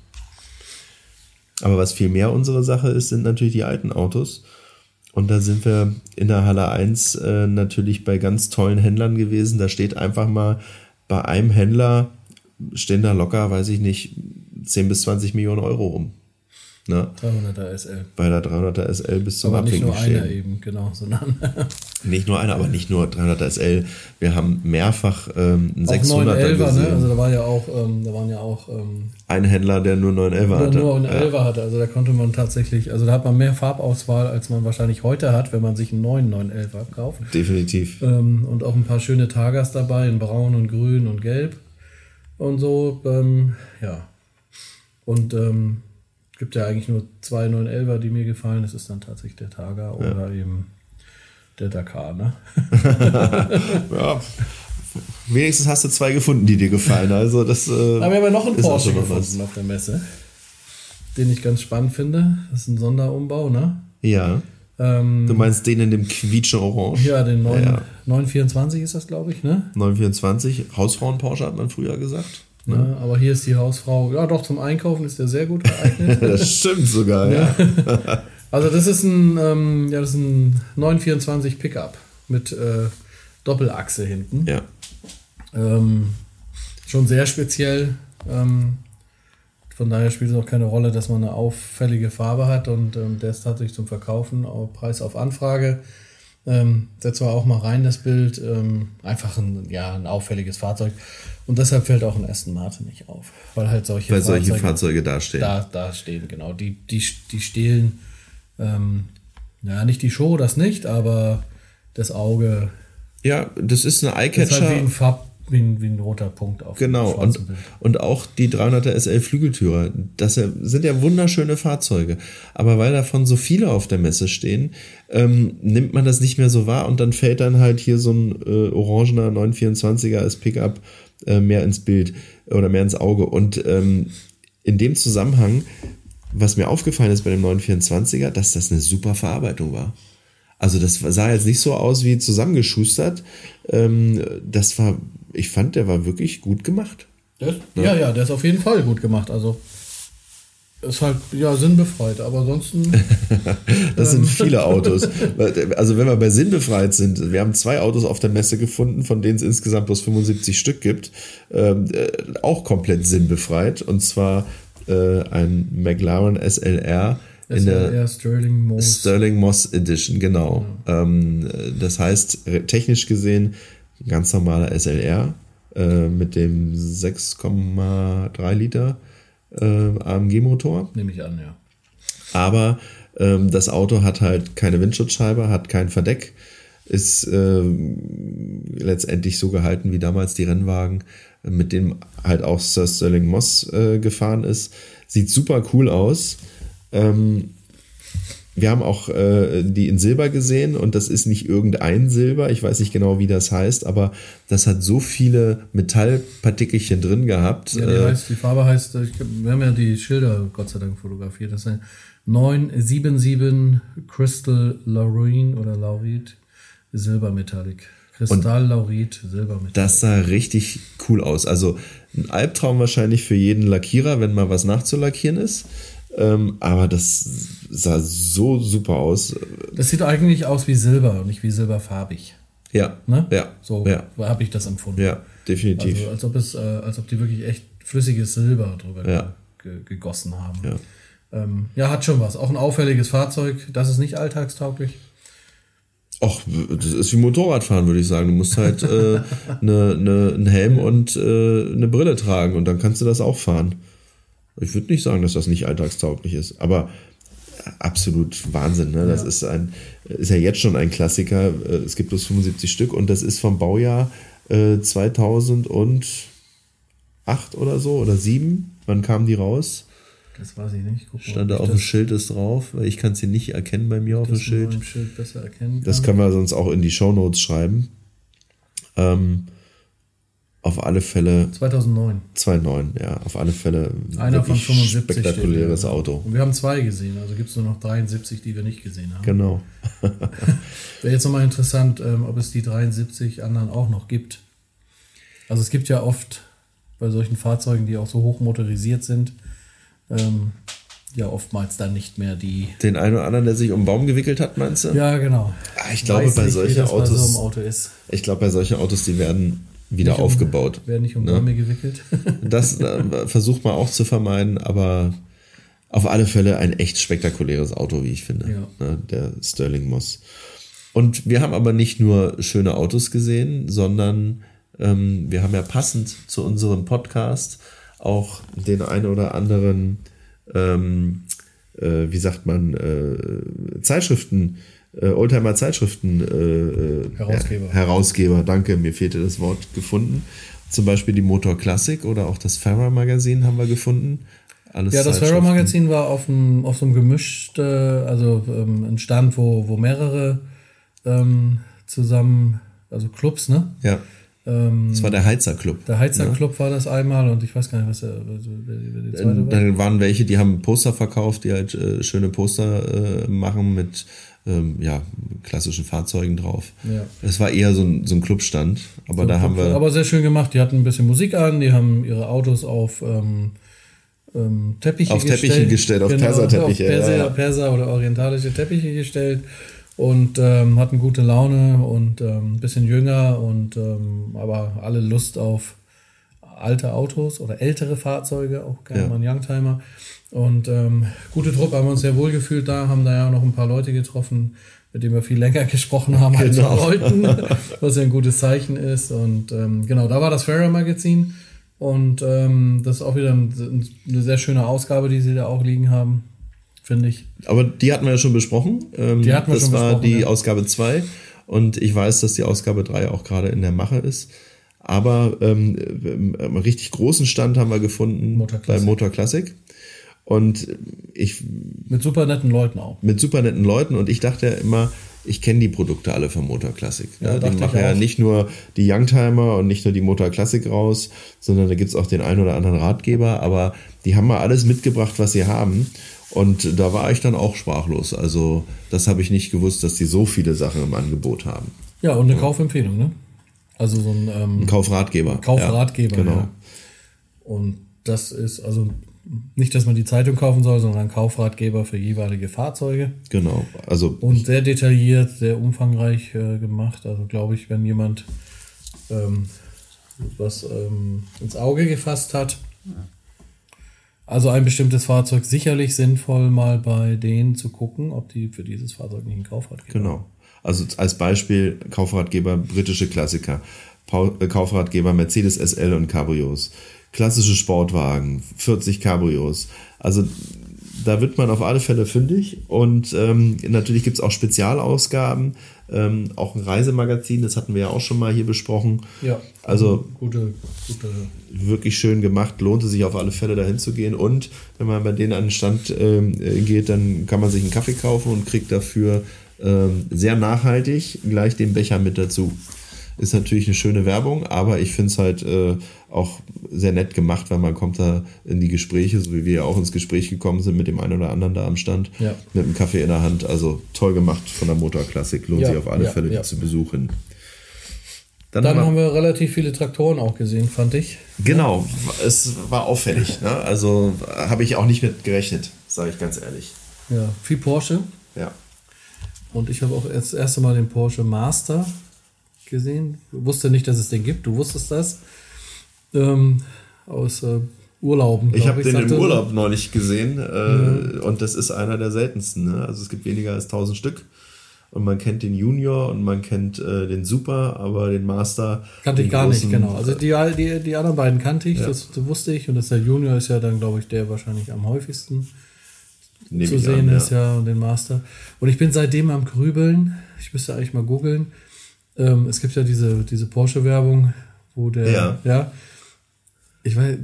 Aber was viel mehr unsere Sache ist, sind natürlich die alten Autos. Und da sind wir in der Halle 1 äh, natürlich bei ganz tollen Händlern gewesen. Da steht einfach mal bei einem Händler stehen da locker, weiß ich nicht, 10 bis 20 Millionen Euro rum. Ne? 300er SL. Bei der 300er SL bis zum Aber nicht nur einer stehen. eben, genau, sondern [LAUGHS] Nicht nur einer, aber nicht nur 300er SL. Wir haben mehrfach ähm, einen auch 600er 911er, gesehen. ne? Also da war ja auch, ähm, da waren ja auch ähm, Ein Händler, der nur 911er Oder hatte. nur einen ja. Elfer hatte. Also da konnte man tatsächlich, also da hat man mehr Farbauswahl, als man wahrscheinlich heute hat, wenn man sich einen neuen 911er kauft. Definitiv. Ähm, und auch ein paar schöne Targas dabei, in braun und grün und gelb und so. Ähm, ja. Und ähm, gibt ja eigentlich nur zwei 911er, die mir gefallen. Das ist dann tatsächlich der Targa oder eben der Dakar, ne? [LAUGHS] Ja. Wenigstens hast du zwei gefunden, die dir gefallen. Also das. Äh, Aber wir haben ja noch einen Porsche gefunden auf der Messe, den ich ganz spannend finde. Das ist ein Sonderumbau, ne? Ja. Ähm, Du meinst den in dem quietsche Orange? Ja, den 9, Ja. 924 ist das, glaube ich, ne? 924. Hausfrauen Porsche hat man früher gesagt. Ja, aber hier ist die Hausfrau. Ja, doch, zum Einkaufen ist der sehr gut geeignet. [LAUGHS] Das stimmt sogar, ja. [LAUGHS] also, das ist ein, ähm, ja, das ist ein 924 Pickup mit äh, Doppelachse hinten. Ja. Ähm, schon sehr speziell. Ähm, von daher spielt es auch keine Rolle, dass man eine auffällige Farbe hat und ähm, der ist tatsächlich zum Verkaufen, auch Preis auf Anfrage. Ähm, setzt wir auch mal rein, das Bild. Ähm, einfach ein, ja, ein auffälliges Fahrzeug. Und deshalb fällt auch ein Aston Martin nicht auf. Weil halt solche Weil solche Fahrzeuge dastehen. da, da stehen, genau. Die, die, die stehlen, ähm, ja, nicht die Show, das nicht, aber das Auge Ja, das ist eine ist halt Eyecatcher. wie ein Farb, wie ein, wie ein roter Punkt auf dem Genau, und, Bild. und auch die 300er SL Flügeltürer, das sind ja wunderschöne Fahrzeuge. Aber weil davon so viele auf der Messe stehen, ähm, nimmt man das nicht mehr so wahr und dann fällt dann halt hier so ein äh, orangener 924er als Pickup äh, mehr ins Bild oder mehr ins Auge. Und ähm, in dem Zusammenhang, was mir aufgefallen ist bei dem 924er, dass das eine super Verarbeitung war. Also das sah jetzt nicht so aus wie zusammengeschustert. Ähm, das war, ich fand, der war wirklich gut gemacht. Ist, ja. ja, der ist auf jeden Fall gut gemacht. Also ist halt ja sinnbefreit, aber ansonsten [LAUGHS] Das sind viele Autos. Also wenn wir bei sinnbefreit sind, wir haben zwei Autos auf der Messe gefunden, von denen es insgesamt bloß 75 Stück gibt, ähm, äh, auch komplett sinnbefreit. Und zwar äh, ein McLaren SLR in ja der Sterling Moss. Sterling Moss Edition, genau. Ähm, das heißt, technisch gesehen, ganz normaler SLR äh, mit dem 6,3 Liter äh, AMG-Motor. Nehme ich an, ja. Aber ähm, das Auto hat halt keine Windschutzscheibe, hat kein Verdeck, ist ähm, letztendlich so gehalten wie damals die Rennwagen, äh, mit dem halt auch Sir Sterling Moss äh, gefahren ist. Sieht super cool aus. Ähm, wir haben auch äh, die in Silber gesehen und das ist nicht irgendein Silber, ich weiß nicht genau, wie das heißt, aber das hat so viele Metallpartikelchen drin gehabt. Ja, die, äh, heißt, die Farbe heißt, glaub, wir haben ja die Schilder Gott sei Dank fotografiert. Das ist ein 977 Crystal Laurin oder Laurit Silbermetallic. Kristall Laurit Silbermetallic. Das sah richtig cool aus. Also ein Albtraum wahrscheinlich für jeden Lackierer, wenn mal was nachzulackieren ist. Ähm, aber das sah so super aus. Das sieht eigentlich aus wie Silber und nicht wie silberfarbig. Ja, Ne? ja, So ja, habe ich das empfunden. ja, definitiv. Also als ob es, äh, als ob die wirklich echt flüssiges Silber drüber Ja. ge gegossen haben. Ja. Ähm, ja, hat schon was. Auch ein auffälliges Fahrzeug. Das ist nicht alltagstauglich. Och, das ist wie Motorradfahren, würde ich sagen. Du musst halt äh, [LAUGHS] ne, ne, einen Helm und äh, eine Brille tragen und dann kannst du das auch fahren. Ich würde nicht sagen, dass das nicht alltagstauglich ist, aber absolut Wahnsinn. Ne? Das Ja. ist ein, ist ja jetzt schon ein Klassiker. Äh, Es gibt bloß 75 Stück und das ist vom Baujahr äh, 2008 oder so oder 7. Wann kamen die raus? Das weiß ich nicht. Guck mal, Stand da auf ich dem Schild ist drauf. weil Ich kann es hier nicht erkennen bei mir auf dem Schild. Schild besser erkennen Das kann. können wir sonst auch in die Shownotes schreiben. Ähm, auf alle Fälle 2009. 2.9, ja, auf alle Fälle Einer von wirklich 75 spektakuläres steht. Auto. Und wir haben zwei gesehen, also gibt es nur noch 73, die wir nicht gesehen haben. Genau. [LAUGHS] Wäre jetzt nochmal interessant, ähm, ob es die 73 anderen auch noch gibt. Also es gibt ja oft bei solchen Fahrzeugen, die auch so hoch motorisiert sind, ähm, ja oftmals dann nicht mehr die. Den einen oder anderen, der sich um den Baum gewickelt hat, meinst du? Ja, genau. Ah, Ich glaube, Weiß bei solchen das bei so Autos, Auto ich glaube, bei solchen Autos, die werden wieder Nicht um- aufgebaut. Werden nicht um Ne? Bäume gewickelt. [LAUGHS] Das äh, versucht man auch zu vermeiden, aber auf alle Fälle ein echt spektakuläres Auto, wie ich finde. Ja. Ne, der Sterling Moss. Und wir haben aber nicht nur schöne Autos gesehen, sondern ähm, wir haben ja passend zu unserem Podcast auch den einen oder anderen, ähm, äh, wie sagt man, äh, Zeitschriften, äh, Oldtimer Zeitschriften äh, Herausgeber. Herausgeber, danke, mir fehlte das Wort gefunden. Zum Beispiel die Motor Classic oder auch das Farrer Magazin haben wir gefunden. Alles Ja, das Farrer Zeitschriften. Magazin war auf, dem, auf so einem gemischt, äh, also ähm, ein Stand, wo, wo mehrere ähm, zusammen, also Clubs, ne? Ja, Ähm, das war der Heizerclub. der Heizerclub war das einmal und ich weiß gar nicht, was der, wer die zweite war. Dann waren welche, die haben Poster verkauft, die halt äh, schöne Poster äh, machen mit ähm, ja, klassischen Fahrzeugen drauf. Ja. Es war eher so ein, so ein Clubstand, aber da haben wir. Aber sehr schön gemacht. Die hatten ein bisschen Musik an, die haben ihre Autos auf ähm, ähm, Teppiche Auf gestellt. Teppiche gestellt, auf Perserteppiche, Auf Perser, ja, ja. Perser oder orientalische Teppiche gestellt und ähm, hatten gute Laune und ähm, ein bisschen jünger und ähm, aber alle Lust auf alte Autos oder ältere Fahrzeuge, auch gerne Ja. mal ein Youngtimer. Und ähm, gute Truppe, haben wir uns sehr wohl gefühlt da, haben da ja auch noch ein paar Leute getroffen, mit denen wir viel länger [LAUGHS] gesprochen haben als Genau. mit Leuten, was ja ein gutes Zeichen ist. Und ähm, genau, da war das Farrer Magazin. Und ähm, das ist auch wieder ein, eine sehr schöne Ausgabe, die sie da auch liegen haben, finde ich. Aber die hatten wir ja schon besprochen. Ähm, Die hatten wir das schon war besprochen, die ja. Ausgabe 2 und ich weiß, dass die Ausgabe 3 auch gerade in der Mache ist. Aber ähm, einen richtig großen Stand haben wir gefunden Motor bei. Motor Classic. Und ich Mit super netten Leuten auch. mit super netten Leuten und ich dachte ja immer, ich kenne die Produkte alle von Motor Classic. Ja, Ja, die ich machen ja nicht nur die Youngtimer und nicht nur die Motor Classic raus, sondern da gibt's auch den einen oder anderen Ratgeber, aber die haben mal alles mitgebracht, was sie haben. Und da war ich dann auch sprachlos. Also das habe ich nicht gewusst, dass die so viele Sachen im Angebot haben. Ja, und eine Kaufempfehlung, ne? Also so ein ähm, Ein Kaufratgeber. Kaufratgeber. Ja, genau. Ja. Und das ist also nicht, dass man die Zeitung kaufen soll, sondern ein Kaufratgeber für jeweilige Fahrzeuge. Genau. Also Und sehr detailliert, sehr umfangreich äh, gemacht. Also glaube ich, wenn jemand ähm, was ähm, ins Auge gefasst hat, also ein bestimmtes Fahrzeug sicherlich sinnvoll, mal bei denen zu gucken, ob die für dieses Fahrzeug nicht einen Kaufratgeber Genau. Also als Beispiel Kaufratgeber britische Klassiker, äh, Kaufratgeber Mercedes SL und Cabrios, klassische Sportwagen, 40 Cabrios. Also da wird man auf alle Fälle fündig und ähm, natürlich gibt's auch Spezialausgaben, ähm, auch ein Reisemagazin, das hatten wir ja auch schon mal hier besprochen. Ja, Also gute, gute wirklich schön gemacht, lohnte sich auf alle Fälle dahin zu gehen. Und wenn man bei denen an den Stand ähm, äh, geht, dann kann man sich einen Kaffee kaufen und kriegt dafür ähm, sehr nachhaltig gleich den Becher mit dazu. Ist natürlich eine schöne Werbung, aber ich finde es halt äh, auch sehr nett gemacht, weil man kommt da in die Gespräche, so wie wir ja auch ins Gespräch gekommen sind mit dem einen oder anderen da am Stand, Ja. mit einem Kaffee in der Hand. Also toll gemacht von der Motor Classic, lohnt Ja, sich auf alle ja, Fälle, zu besuchen. Dann, Dann haben wir, haben wir relativ viele Traktoren auch gesehen, fand ich. Genau, es war auffällig. Ne? Also habe ich auch nicht mit gerechnet, sage ich ganz ehrlich. Ja, viel Porsche. Ja. Und ich habe auch das erste Mal den Porsche Master gesehen. Wusste nicht, dass es den gibt. Du wusstest das. Ähm, aus äh, Urlauben. Ich habe den im sagte so. Urlaub neulich gesehen äh, und das ist einer der seltensten. Ne? Also es gibt weniger als 1000 Stück. Und man kennt den Junior und man kennt äh, den Super, aber den Master. Kannte ich gar nicht, genau. Also die, die, die anderen beiden kannte ich, Ja. das, das wusste ich. Und das der Junior ist ja dann, glaube ich, der wahrscheinlich am häufigsten nehm zu sehen an, ist, ja, und den Master. Und ich bin seitdem am Grübeln. Ich müsste eigentlich mal googeln. Ähm, es gibt ja diese, diese Porsche-Werbung, wo der, Ja. ja. Ich weiß,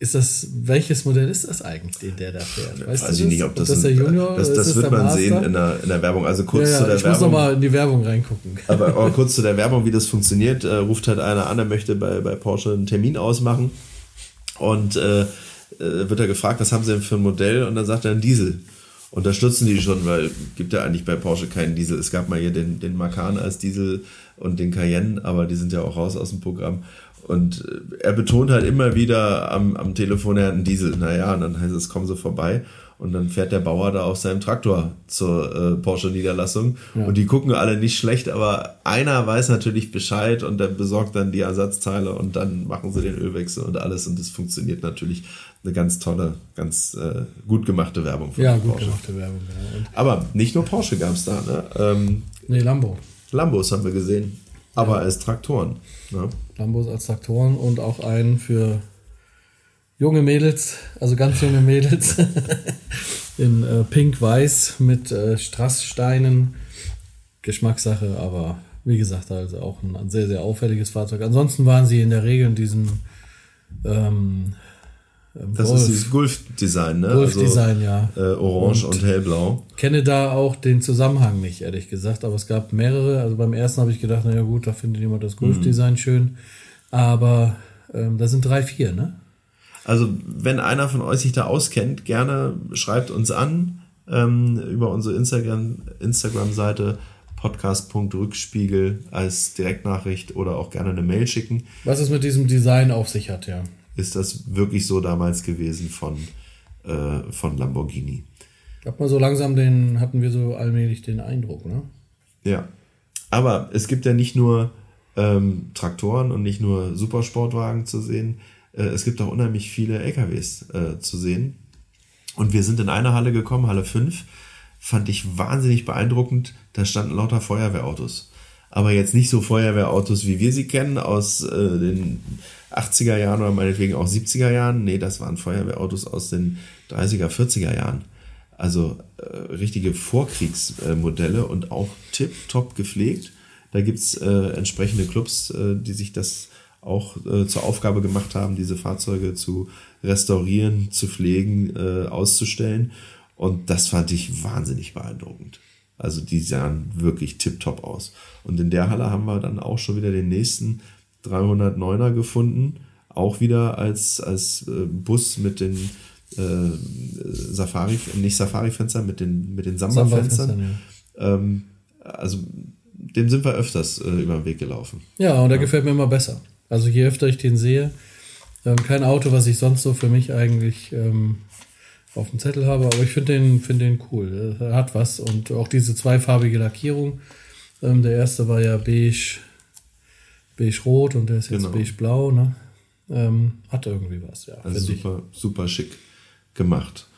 ist das, welches Modell ist das eigentlich, den der da fährt? Weißt Weiß du ich nicht, ob das, das der ein- Junior? Das, das ist wird der man Master? sehen in der, in der Werbung. Also kurz ja, zu ja, der ich muss noch Werbung. mal in die Werbung reingucken. Aber, aber [LAUGHS] kurz zu der Werbung, wie das funktioniert, äh, ruft halt einer an, er möchte bei, bei Porsche einen Termin ausmachen und äh, äh, wird er gefragt, was haben sie denn für ein Modell? Und dann sagt er ein Diesel. Und da stützen die schon, weil gibt ja eigentlich bei Porsche keinen Diesel. Es gab mal hier den, den Macan als Diesel und den Cayenne, aber die sind ja auch raus aus dem Programm. Und äh, er betont halt immer wieder am, am Telefon, er hat einen Diesel. Naja, und dann heißt es, kommen sie vorbei. Und dann fährt der Bauer da auf seinem Traktor zur äh, Porsche-Niederlassung. Ja. Und die gucken alle nicht schlecht, aber einer weiß natürlich Bescheid und der besorgt dann die Ersatzteile und dann machen sie den Ölwechsel und alles. Und das funktioniert natürlich. Eine ganz tolle, ganz äh, gut gemachte Werbung. ja, gut Porsche. gemachte Werbung. Ja. aber nicht nur Porsche gab es da. Ne? Ähm, nee, Lambo. Lambos haben wir gesehen. Aber ja. als Traktoren. Ne? Lambos als Traktoren und auch einen für junge Mädels, also ganz junge Mädels, [LAUGHS] in äh, Pink-Weiß mit äh, Strasssteinen. Geschmackssache, aber wie gesagt, also auch ein, ein, sehr, sehr auffälliges Fahrzeug. Ansonsten waren sie in der Regel in diesem ähm, das Golf. ist dieses Gulf-Design, ne? Gulf-Design, also, ja. Äh, orange und, und, hellblau. Kenne da auch den Zusammenhang nicht, ehrlich gesagt, aber es gab mehrere. Also beim ersten habe ich gedacht, naja gut, da findet jemand das Gulf-Design mhm. schön. Aber ähm, da sind drei, vier, ne? Also, wenn einer von euch sich da auskennt, gerne schreibt uns an ähm, über unsere Instagram, Instagram-Seite podcast.rückspiegel als Direktnachricht oder auch gerne eine Mail schicken. Was es mit diesem Design auf sich hat, ja ist das wirklich so damals gewesen von, äh, von Lamborghini. Hat man so langsam den, hatten wir so allmählich den Eindruck, ne? Ja. Aber es gibt ja nicht nur ähm, Traktoren und nicht nur Supersportwagen zu sehen. Äh, es gibt auch unheimlich viele LKWs äh, zu sehen. Und wir sind in eine Halle gekommen, Halle 5. Fand ich wahnsinnig beeindruckend. Da standen lauter Feuerwehrautos. Aber jetzt nicht so Feuerwehrautos, wie wir sie kennen, aus äh, den 80er Jahren oder meinetwegen auch 70er Jahren. Nee, das waren Feuerwehrautos aus den 30er, 40er Jahren. Also äh, richtige Vorkriegsmodelle und auch tip-top gepflegt. Da gibt's äh, entsprechende Clubs, äh, die sich das auch äh, zur Aufgabe gemacht haben, diese Fahrzeuge zu restaurieren, zu pflegen, äh, auszustellen. Und das fand ich wahnsinnig beeindruckend. Also die sahen wirklich tip-top aus. Und in der Halle haben wir dann auch schon wieder den nächsten 309er gefunden, auch wieder als, als äh, Bus mit den äh, Safari, nicht Safari-Fenstern, mit den, mit den Samba-Fenstern. Ja. Ähm, also dem sind wir öfters äh, über den Weg gelaufen. Ja, und der ja. gefällt mir immer besser. Also je öfter ich den sehe, ähm, kein Auto, was ich sonst so für mich eigentlich ähm, auf dem Zettel habe, aber ich finde den, find den cool. Er hat was und auch diese zweifarbige Lackierung. Ähm, der erste war ja beige beige-rot und der ist jetzt genau. beige-blau, ne? Ähm, hat irgendwie was, ja. Also super, ich. super schick gemacht.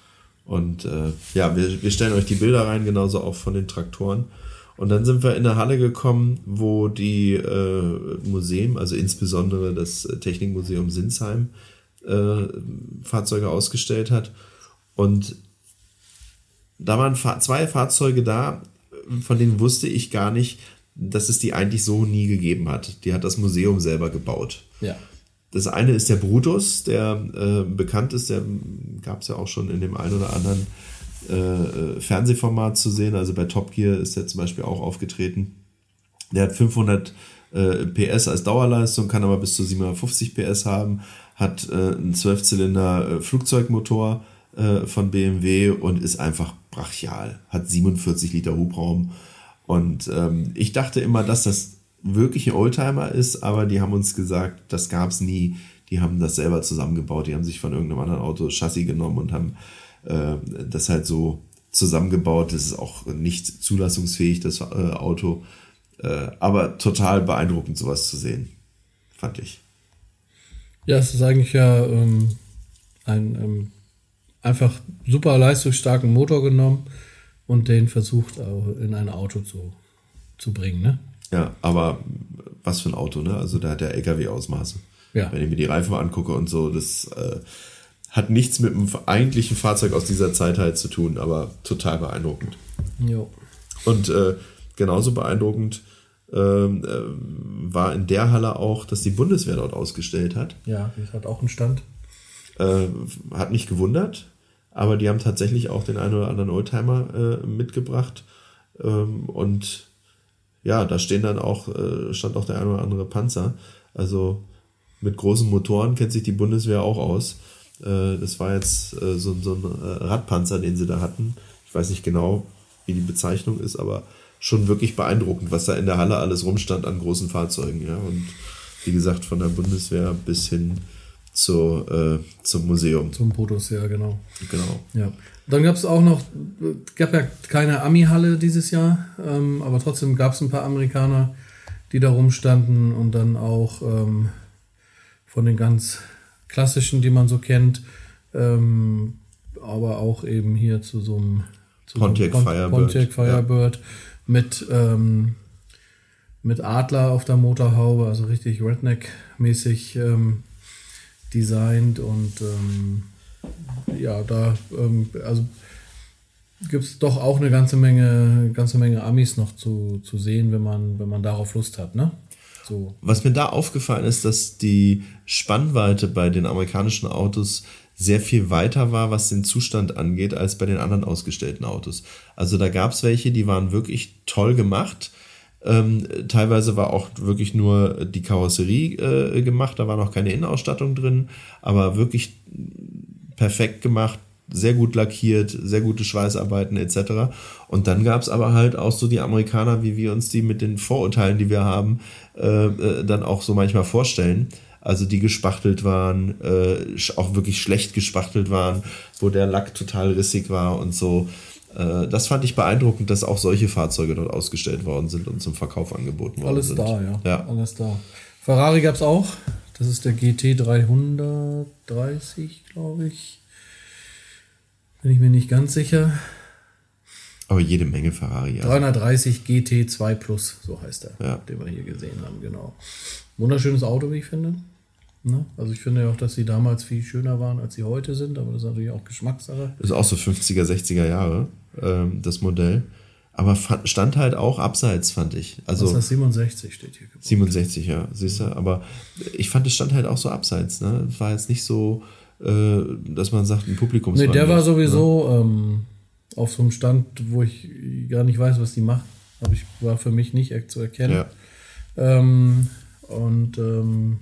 Und äh, ja, wir, wir stellen euch die Bilder rein, genauso auch von den Traktoren. Und dann sind wir in eine Halle gekommen, wo die äh, Museen, also insbesondere das Technikmuseum Sinsheim, äh, Fahrzeuge ausgestellt hat. Und da waren zwei Fahrzeuge da, von denen wusste ich gar nicht, dass es die eigentlich so nie gegeben hat. Die hat das Museum selber gebaut. Ja. Das eine ist der Brutus, der äh, bekannt ist, der gab es ja auch schon in dem einen oder anderen äh, Fernsehformat zu sehen. Also bei Top Gear ist er zum Beispiel auch aufgetreten. Der hat 500 äh, PS als Dauerleistung, kann aber bis zu 750 PS haben, hat äh, einen Zwölfzylinder äh, Flugzeugmotor äh, von BMW und ist einfach brachial, hat 47 Liter Hubraum und ähm, ich dachte immer, dass das wirklich ein Oldtimer ist, aber die haben uns gesagt, das gab es nie. Die haben das selber zusammengebaut. Die haben sich von irgendeinem anderen Auto Chassis genommen und haben äh, das halt so zusammengebaut. Das ist auch nicht zulassungsfähig, das äh, Auto. Äh, aber total beeindruckend, sowas zu sehen, fand ich. Ja, es ist eigentlich ja ähm, ein ähm, einfach super leistungsstarken Motor genommen und den versucht in ein Auto zu, zu bringen, ne? Ja, aber was für ein Auto, ne? Also der hat ja LKW-Ausmaße. Ja. Wenn ich mir die Reifen angucke und so, das äh, hat nichts mit dem eigentlichen Fahrzeug aus dieser Zeit halt zu tun, aber total beeindruckend. Jo. Und äh, genauso beeindruckend ähm, äh, war in der Halle auch, dass die Bundeswehr dort ausgestellt hat. Ja, die hat auch einen Stand. Äh, hat mich gewundert, aber die haben tatsächlich auch den einen oder anderen Oldtimer äh, mitgebracht. Ähm, und ja, da stehen dann auch, äh, stand auch der ein oder andere Panzer. Also mit großen Motoren kennt sich die Bundeswehr auch aus. Äh, das war jetzt äh, so, so ein äh, Radpanzer, den sie da hatten. Ich weiß nicht genau, wie die Bezeichnung ist, aber schon wirklich beeindruckend, was da in der Halle alles rumstand an großen Fahrzeugen. Ja? Und wie gesagt, von der Bundeswehr bis hin zu, äh, zum Museum. Zum Fotos, ja, genau. Genau. Ja. Dann gab es auch noch, gab ja keine Ami-Halle dieses Jahr, ähm, aber trotzdem gab es ein paar Amerikaner, die da rumstanden und dann auch ähm, von den ganz klassischen, die man so kennt, ähm, aber auch eben hier zu so einem zu Pontiac so einem Firebird. Pontiac Firebird mit, ähm, mit Adler auf der Motorhaube, also richtig Redneck-mäßig ähm, designt und ähm, ja, da ähm, also gibt es doch auch eine ganze Menge, ganze Menge Amis noch zu, zu sehen, wenn man, wenn man darauf Lust hat, ne? So. Was mir da aufgefallen ist, dass die Spannweite bei den amerikanischen Autos sehr viel weiter war, was den Zustand angeht, als bei den anderen ausgestellten Autos. Also da gab es welche, die waren wirklich toll gemacht. Ähm, teilweise war auch wirklich nur die Karosserie äh, gemacht, da war noch keine Innenausstattung drin, aber wirklich perfekt gemacht, sehr gut lackiert, sehr gute Schweißarbeiten etc. Und dann gab es aber halt auch so die Amerikaner, wie wir uns die mit den Vorurteilen, die wir haben, äh, äh, dann auch so manchmal vorstellen. Also die gespachtelt waren, äh, auch wirklich schlecht gespachtelt waren, wo der Lack total rissig war und so. Äh, das fand ich beeindruckend, dass auch solche Fahrzeuge dort ausgestellt worden sind und zum Verkauf angeboten worden Alles sind. da, ja. Ja. Alles da. Ferrari gab es auch. Das ist der GT 330, glaube ich. Bin ich mir nicht ganz sicher. Aber jede Menge Ferrari. Ja. 330 GT 2 Plus, so heißt er, Ja. den wir hier gesehen haben, genau. Wunderschönes Auto, wie ich finde. Ne? Also ich finde ja auch, dass sie damals viel schöner waren, als sie heute sind, aber das ist natürlich auch Geschmackssache. Ist auch so 50er, 60er Jahre, ähm, das Modell. Aber stand halt auch abseits, fand ich. Also ist das 67 steht hier. 67, ja, siehst du. Aber ich fand, es stand halt auch so abseits. Ne? War jetzt nicht so, äh, dass man sagt, ein Publikums. Nee, der war sowieso ähm, auf so einem Stand, wo ich gar nicht weiß, was die machen. Aber ich war für mich nicht zu erkennen. Ja. Ähm, und ähm,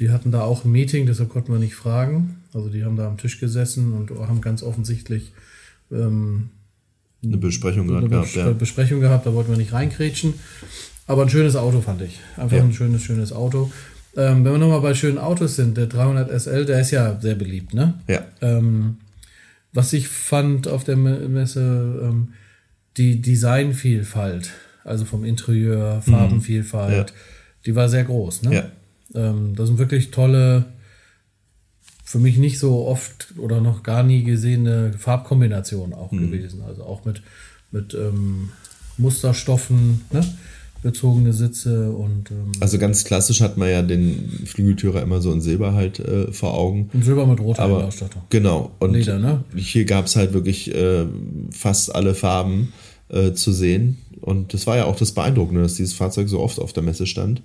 die hatten da auch ein Meeting, deshalb konnten wir nicht fragen. Also die haben da am Tisch gesessen und haben ganz offensichtlich ähm, eine Besprechung eine gehabt. Bes Ja. Besprechung gehabt, da wollten wir nicht reinkrätschen. Aber ein schönes Auto fand ich. Einfach Ja. ein schönes, schönes Auto. Ähm, wenn wir nochmal bei schönen Autos sind, der 300 SL, der ist ja sehr beliebt, ne? ja. Ähm, was ich fand auf der Me- Messe, ähm, die Designvielfalt, also vom Interieur, Farbenvielfalt, Mhm. Ja. die war sehr groß. Ne? Ja. Ähm, das sind wirklich tolle, für mich nicht so oft oder noch gar nie gesehene Farbkombinationen auch Mhm. gewesen. Also auch mit, mit ähm, Musterstoffen, ne? bezogene Sitze und, ähm, Also ganz klassisch hat man ja den Flügeltürer immer so in Silber halt äh, vor Augen. und Silber mit roter Aber Ausstattung. genau. Und Leder, ne? hier gab es halt wirklich äh, fast alle Farben äh, zu sehen. Und das war ja auch das Beeindruckende, dass dieses Fahrzeug so oft auf der Messe stand.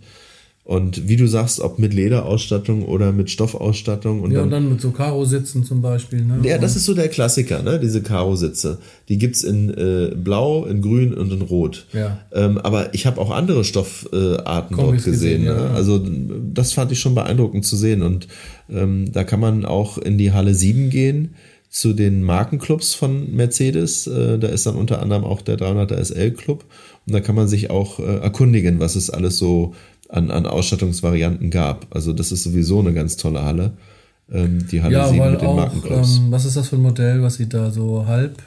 Und wie du sagst, ob mit Lederausstattung oder mit Stoffausstattung. Und Ja, dann, und dann mit so Karo-Sitzen zum Beispiel. Ne? ja, das ist so der Klassiker, ne? diese Karo-Sitze. Die gibt's in äh, Blau, in Grün und in Rot. Ja. Ähm, aber ich habe auch andere Stoffarten Kombis dort gesehen. gesehen, ne? ja. Also das fand ich schon beeindruckend zu sehen. Und ähm, da kann man auch in die Halle 7 gehen zu den Markenclubs von Mercedes. Äh, da ist dann unter anderem auch der 300er SL Club. Und da kann man sich auch äh, erkundigen, was es alles so an, an Ausstattungsvarianten gab. Also das ist sowieso eine ganz tolle Halle. Ähm, die Halle Ja, 7 weil mit den auch, Markenclubs. ähm, was ist das für ein Modell, was sie da so halb?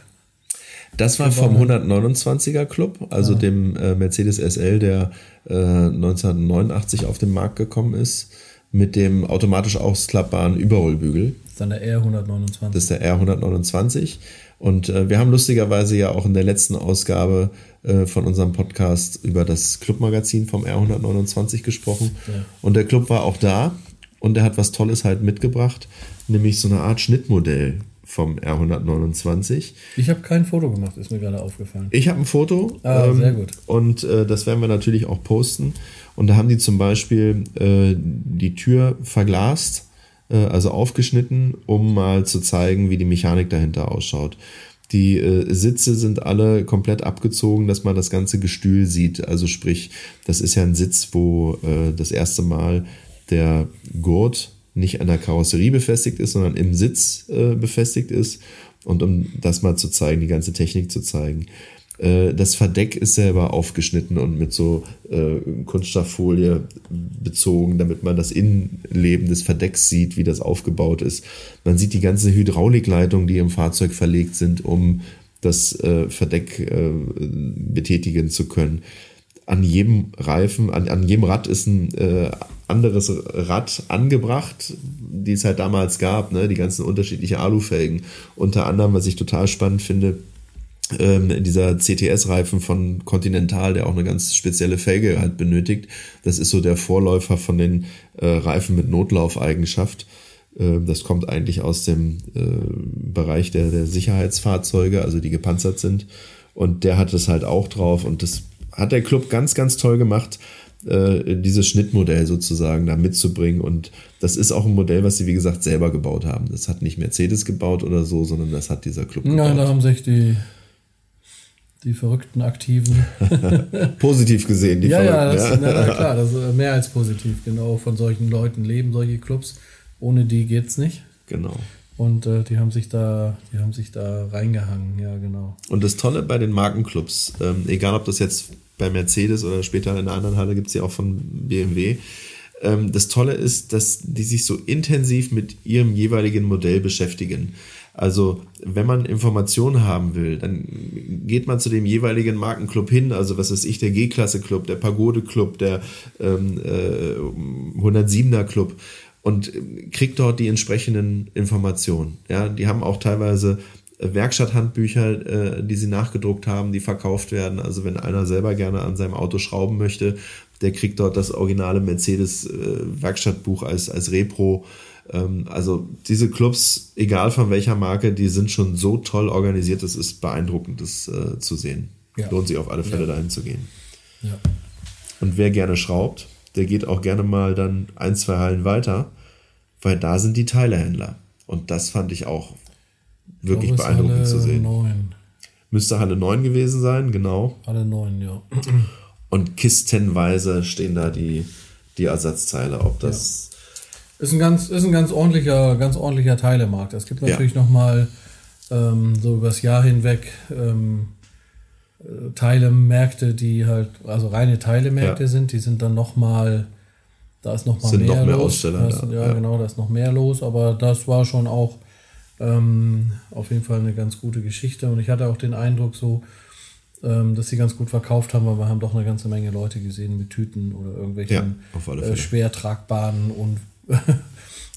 Das war vom 129er Club, also dem äh, Mercedes SL, der äh, 1989 auf den Markt gekommen ist, mit dem automatisch ausklappbaren Überrollbügel. Das ist dann der R129. Das ist der R129. Und äh, wir haben lustigerweise ja auch in der letzten Ausgabe äh, von unserem Podcast über das Clubmagazin vom R129 gesprochen. Und der Club war auch da und er hat was Tolles halt mitgebracht, nämlich so eine Art Schnittmodell vom R129. ich habe kein Foto gemacht, ist mir gerade aufgefallen. Ich habe ein Foto. Ah, sehr gut. Und äh, das werden wir natürlich auch posten. Und da haben die zum Beispiel äh, die Tür verglast, äh, also aufgeschnitten, um mal zu zeigen, wie die Mechanik dahinter ausschaut. Die äh, Sitze sind alle komplett abgezogen, dass man das ganze Gestühl sieht. Also sprich, das ist ja ein Sitz, wo äh, das erste Mal der Gurt nicht an der Karosserie befestigt ist, sondern im Sitz äh, befestigt ist. Und um das mal zu zeigen, die ganze Technik zu zeigen. Äh, das Verdeck ist selber aufgeschnitten und mit so äh, Kunststofffolie bezogen, damit man das Innenleben des Verdecks sieht, wie das aufgebaut ist. Man sieht die ganze Hydraulikleitung, die im Fahrzeug verlegt sind, um das äh, Verdeck äh, betätigen zu können. An jedem Reifen, an, an jedem Rad ist ein äh, anderes Rad angebracht, die es halt damals gab, ne? die ganzen unterschiedlichen Alufelgen. Unter anderem, was ich total spannend finde, ähm, dieser CTS-Reifen von Continental, der auch eine ganz spezielle Felge halt benötigt. Das ist so der Vorläufer von den äh, Reifen mit Notlaufeigenschaft. Äh, das kommt eigentlich aus dem äh, Bereich der, der Sicherheitsfahrzeuge, also die gepanzert sind. Und der hat es halt auch drauf. Und das hat der Club ganz, ganz toll gemacht, äh, dieses Schnittmodell sozusagen da mitzubringen. Und das ist auch ein Modell, was sie, wie gesagt, selber gebaut haben. Das hat nicht Mercedes gebaut oder so, sondern das hat dieser Club gebaut. Ja, da haben sich die die verrückten Aktiven. [LAUGHS] positiv gesehen, die ja, Verrückten. Ja, das, ja. Na, [LAUGHS] klar, das ist mehr als positiv. Genau, von solchen Leuten leben solche Clubs. Ohne die geht's nicht. Genau. Und äh, die haben sich da, die haben sich da reingehangen, ja, genau. Und das Tolle bei den Markenclubs, ähm, egal ob das jetzt bei Mercedes oder später in einer anderen Halle gibt es ja auch von BMW. Ähm, das Tolle ist, dass die sich so intensiv mit ihrem jeweiligen Modell beschäftigen. Also, wenn man Informationen haben will, dann geht man zu dem jeweiligen Markenclub hin. Also, was ist ich, der G-Klasse-Club, der Pagode-Club, der ähm, äh, 107er-Club und kriegt dort die entsprechenden Informationen. Ja, die haben auch teilweise Werkstatthandbücher, äh, die sie nachgedruckt haben, die verkauft werden. Also wenn einer selber gerne an seinem Auto schrauben möchte, der kriegt dort das originale Mercedes äh, Werkstattbuch als, als Repro. Ähm, also diese Clubs, egal von welcher Marke, die sind schon so toll organisiert, es ist beeindruckend, das äh, zu sehen. Ja. Lohnt sich auf alle Fälle ja. dahin zu gehen. Ja. Und wer gerne schraubt, der geht auch gerne mal dann ein, zwei Hallen weiter, weil da sind die Teilehändler. Und das fand ich auch wirklich glaube, beeindruckend zu sehen. 9. Müsste Halle 9 gewesen sein, genau. Halle 9, ja. Und kistenweise stehen da die, die Ersatzteile. Ob das ist ein ganz, ist ein ganz ordentlicher, ganz ordentlicher Teilemarkt. Es gibt natürlich ja. nochmal ähm, so übers Jahr hinweg ähm, äh, Teilemärkte, die halt, also reine Teilemärkte ja. sind, die sind dann nochmal, da ist nochmal mehr, noch mehr los. Aussteller, ist, ja, ja, genau, da ist noch mehr los, aber das war schon auch ähm, auf jeden Fall eine ganz gute Geschichte und ich hatte auch den Eindruck so, ähm, dass sie ganz gut verkauft haben, weil wir haben doch eine ganze Menge Leute gesehen mit Tüten oder irgendwelchen äh, schwer tragbaren und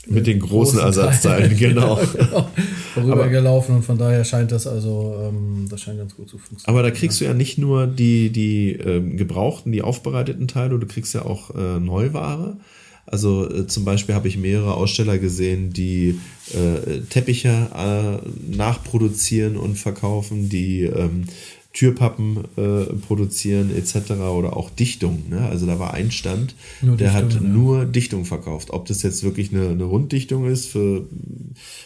mit den großen, großen Ersatzteilen, genau. [LAUGHS] genau. Darüber gelaufen und von daher scheint das also, ähm, das scheint ganz gut zu funktionieren. Aber da kriegst du ja nicht nur die, die ähm, gebrauchten, die aufbereiteten Teile, du kriegst ja auch äh, Neuware. Also äh, zum Beispiel habe ich mehrere Aussteller gesehen, die äh, Teppiche äh, nachproduzieren und verkaufen, die ähm, Türpappen äh, produzieren etc. oder auch Dichtung. Ne? Also da war ein Stand, nur der Dichtung, hat ja. nur Dichtung verkauft. Ob das jetzt wirklich eine, eine Runddichtung ist für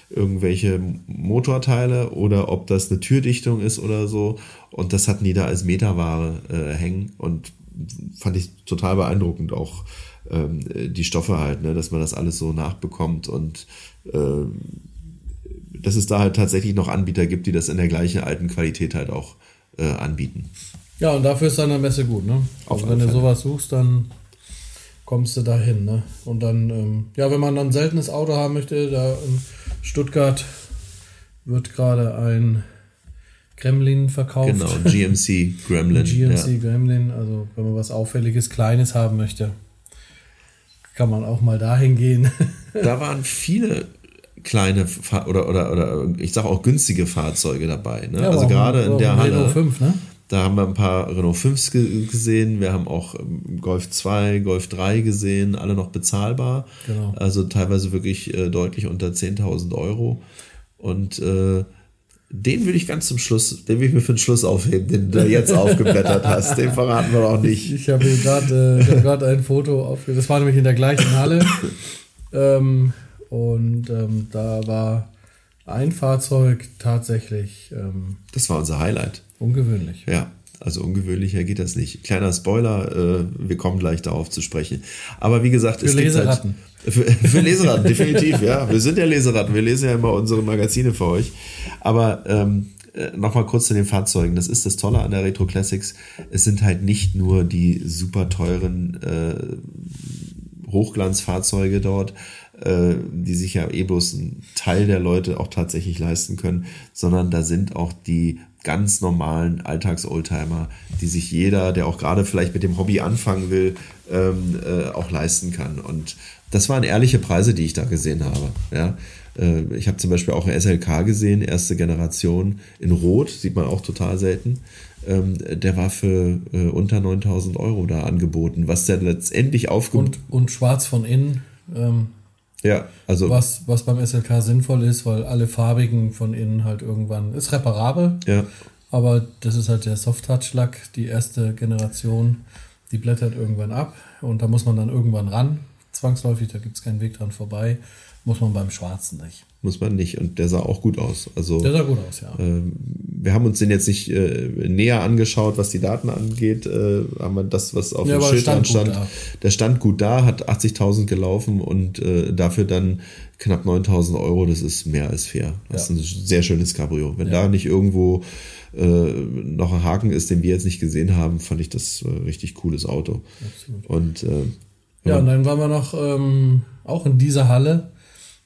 irgendwelche Motorteile oder ob das eine Türdichtung ist oder so. Und das hatten die da als Meterware äh, hängen und fand ich total beeindruckend auch ähm, die Stoffe halt, ne? dass man das alles so nachbekommt und äh, dass es da halt tatsächlich noch Anbieter gibt, die das in der gleichen alten Qualität halt auch äh, anbieten. Ja, und dafür ist deine Messe gut, ne? Auf also wenn du sowas suchst, dann kommst du dahin, ne? Und dann, ähm, ja, wenn man dann ein seltenes Auto haben möchte, da in Stuttgart wird gerade ein Gremlin verkauft. Genau, GMC Gremlin. [LAUGHS] GMC ja. Gremlin, also wenn man was Auffälliges, Kleines haben möchte, kann man auch mal dahin gehen. [LAUGHS] da waren viele kleine oder, oder, oder ich sage auch günstige Fahrzeuge dabei. Ne? Ja, also gerade in der Halle. Renault 5, ne? Da haben wir ein paar Renault 5 gesehen. Wir haben auch ähm, Golf 2, Golf 3 gesehen, alle noch bezahlbar. Genau. Also teilweise wirklich äh, deutlich unter 10.000 Euro. Und äh, den will ich ganz zum Schluss, den will ich mir für den Schluss aufheben, den du jetzt [LAUGHS] aufgeblättert hast. Den verraten wir auch nicht. Ich, ich habe gerade äh, hab ein Foto auf. Das war nämlich in der gleichen Halle. [LAUGHS] ähm, und ähm, da war ein Fahrzeug tatsächlich. Ähm, das war unser Highlight. Ungewöhnlich. Ja, also ungewöhnlicher geht das nicht. Kleiner Spoiler, äh, wir kommen gleich darauf zu sprechen. Aber wie gesagt, für es Leseratten. gibt halt, [LAUGHS] für, für Leseratten, definitiv, ja. Wir sind ja Leseratten, wir lesen ja immer unsere Magazine für euch. Aber ähm, äh, nochmal kurz zu den Fahrzeugen. Das ist das Tolle an der Retro Classics. Es sind halt nicht nur die super teuren äh, Hochglanzfahrzeuge dort, äh, die sich ja eh bloß ein Teil der Leute auch tatsächlich leisten können, sondern da sind auch die ganz normalen Alltags-Oldtimer, die sich jeder, der auch gerade vielleicht mit dem Hobby anfangen will, ähm, äh, auch leisten kann. Und das waren ehrliche Preise, die ich da gesehen habe. Ja. Äh, ich habe zum Beispiel auch ein SLK gesehen, erste Generation in Rot, sieht man auch total selten. Ähm, der war für äh, unter 9000 Euro da angeboten, was der letztendlich aufgehoben. Und, und schwarz von innen. Ähm, ja, also. Was, was beim SLK sinnvoll ist, weil alle farbigen von innen halt irgendwann ist reparabel. Ja. Aber das ist halt der Soft-Touch-Lack, die erste Generation, die blättert irgendwann ab und da muss man dann irgendwann ran. Zwangsläufig, da gibt es keinen Weg dran vorbei. Muss man beim Schwarzen nicht. Muss man nicht. Und der sah auch gut aus. Also, der sah gut aus, ja. Äh, wir haben uns den jetzt nicht äh, näher angeschaut, was die Daten angeht. Äh, haben wir das, was auf ja, dem Schild stand, stand der stand gut da, hat 80.000 gelaufen und äh, dafür dann knapp 9.000 Euro. Das ist mehr als fair. Das ja. ist ein sehr schönes Cabrio. Wenn ja. da nicht irgendwo äh, noch ein Haken ist, den wir jetzt nicht gesehen haben, fand ich das äh, richtig cooles Auto. Absolut. Und äh, ja, und dann waren wir noch ähm, auch in dieser Halle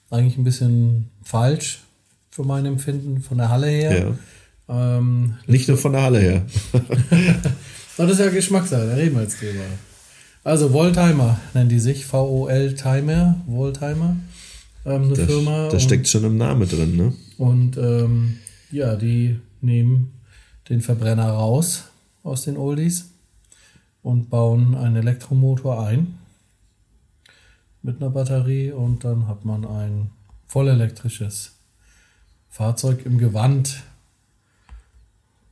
eigentlich ein bisschen falsch für mein Empfinden von der Halle her. Ja. Ähm, Nicht nur von der Halle her. [LAUGHS] das ist ja Geschmackssache, da reden wir jetzt drüber. Also Voltimer nennen die sich, VOL Timer, Voltimer, ähm, eine das, Firma. Das steckt schon im Namen drin, ne? Und ähm, ja, die nehmen den Verbrenner raus aus den Oldies und bauen einen Elektromotor ein mit einer Batterie und dann hat man ein vollelektrisches Fahrzeug im Gewand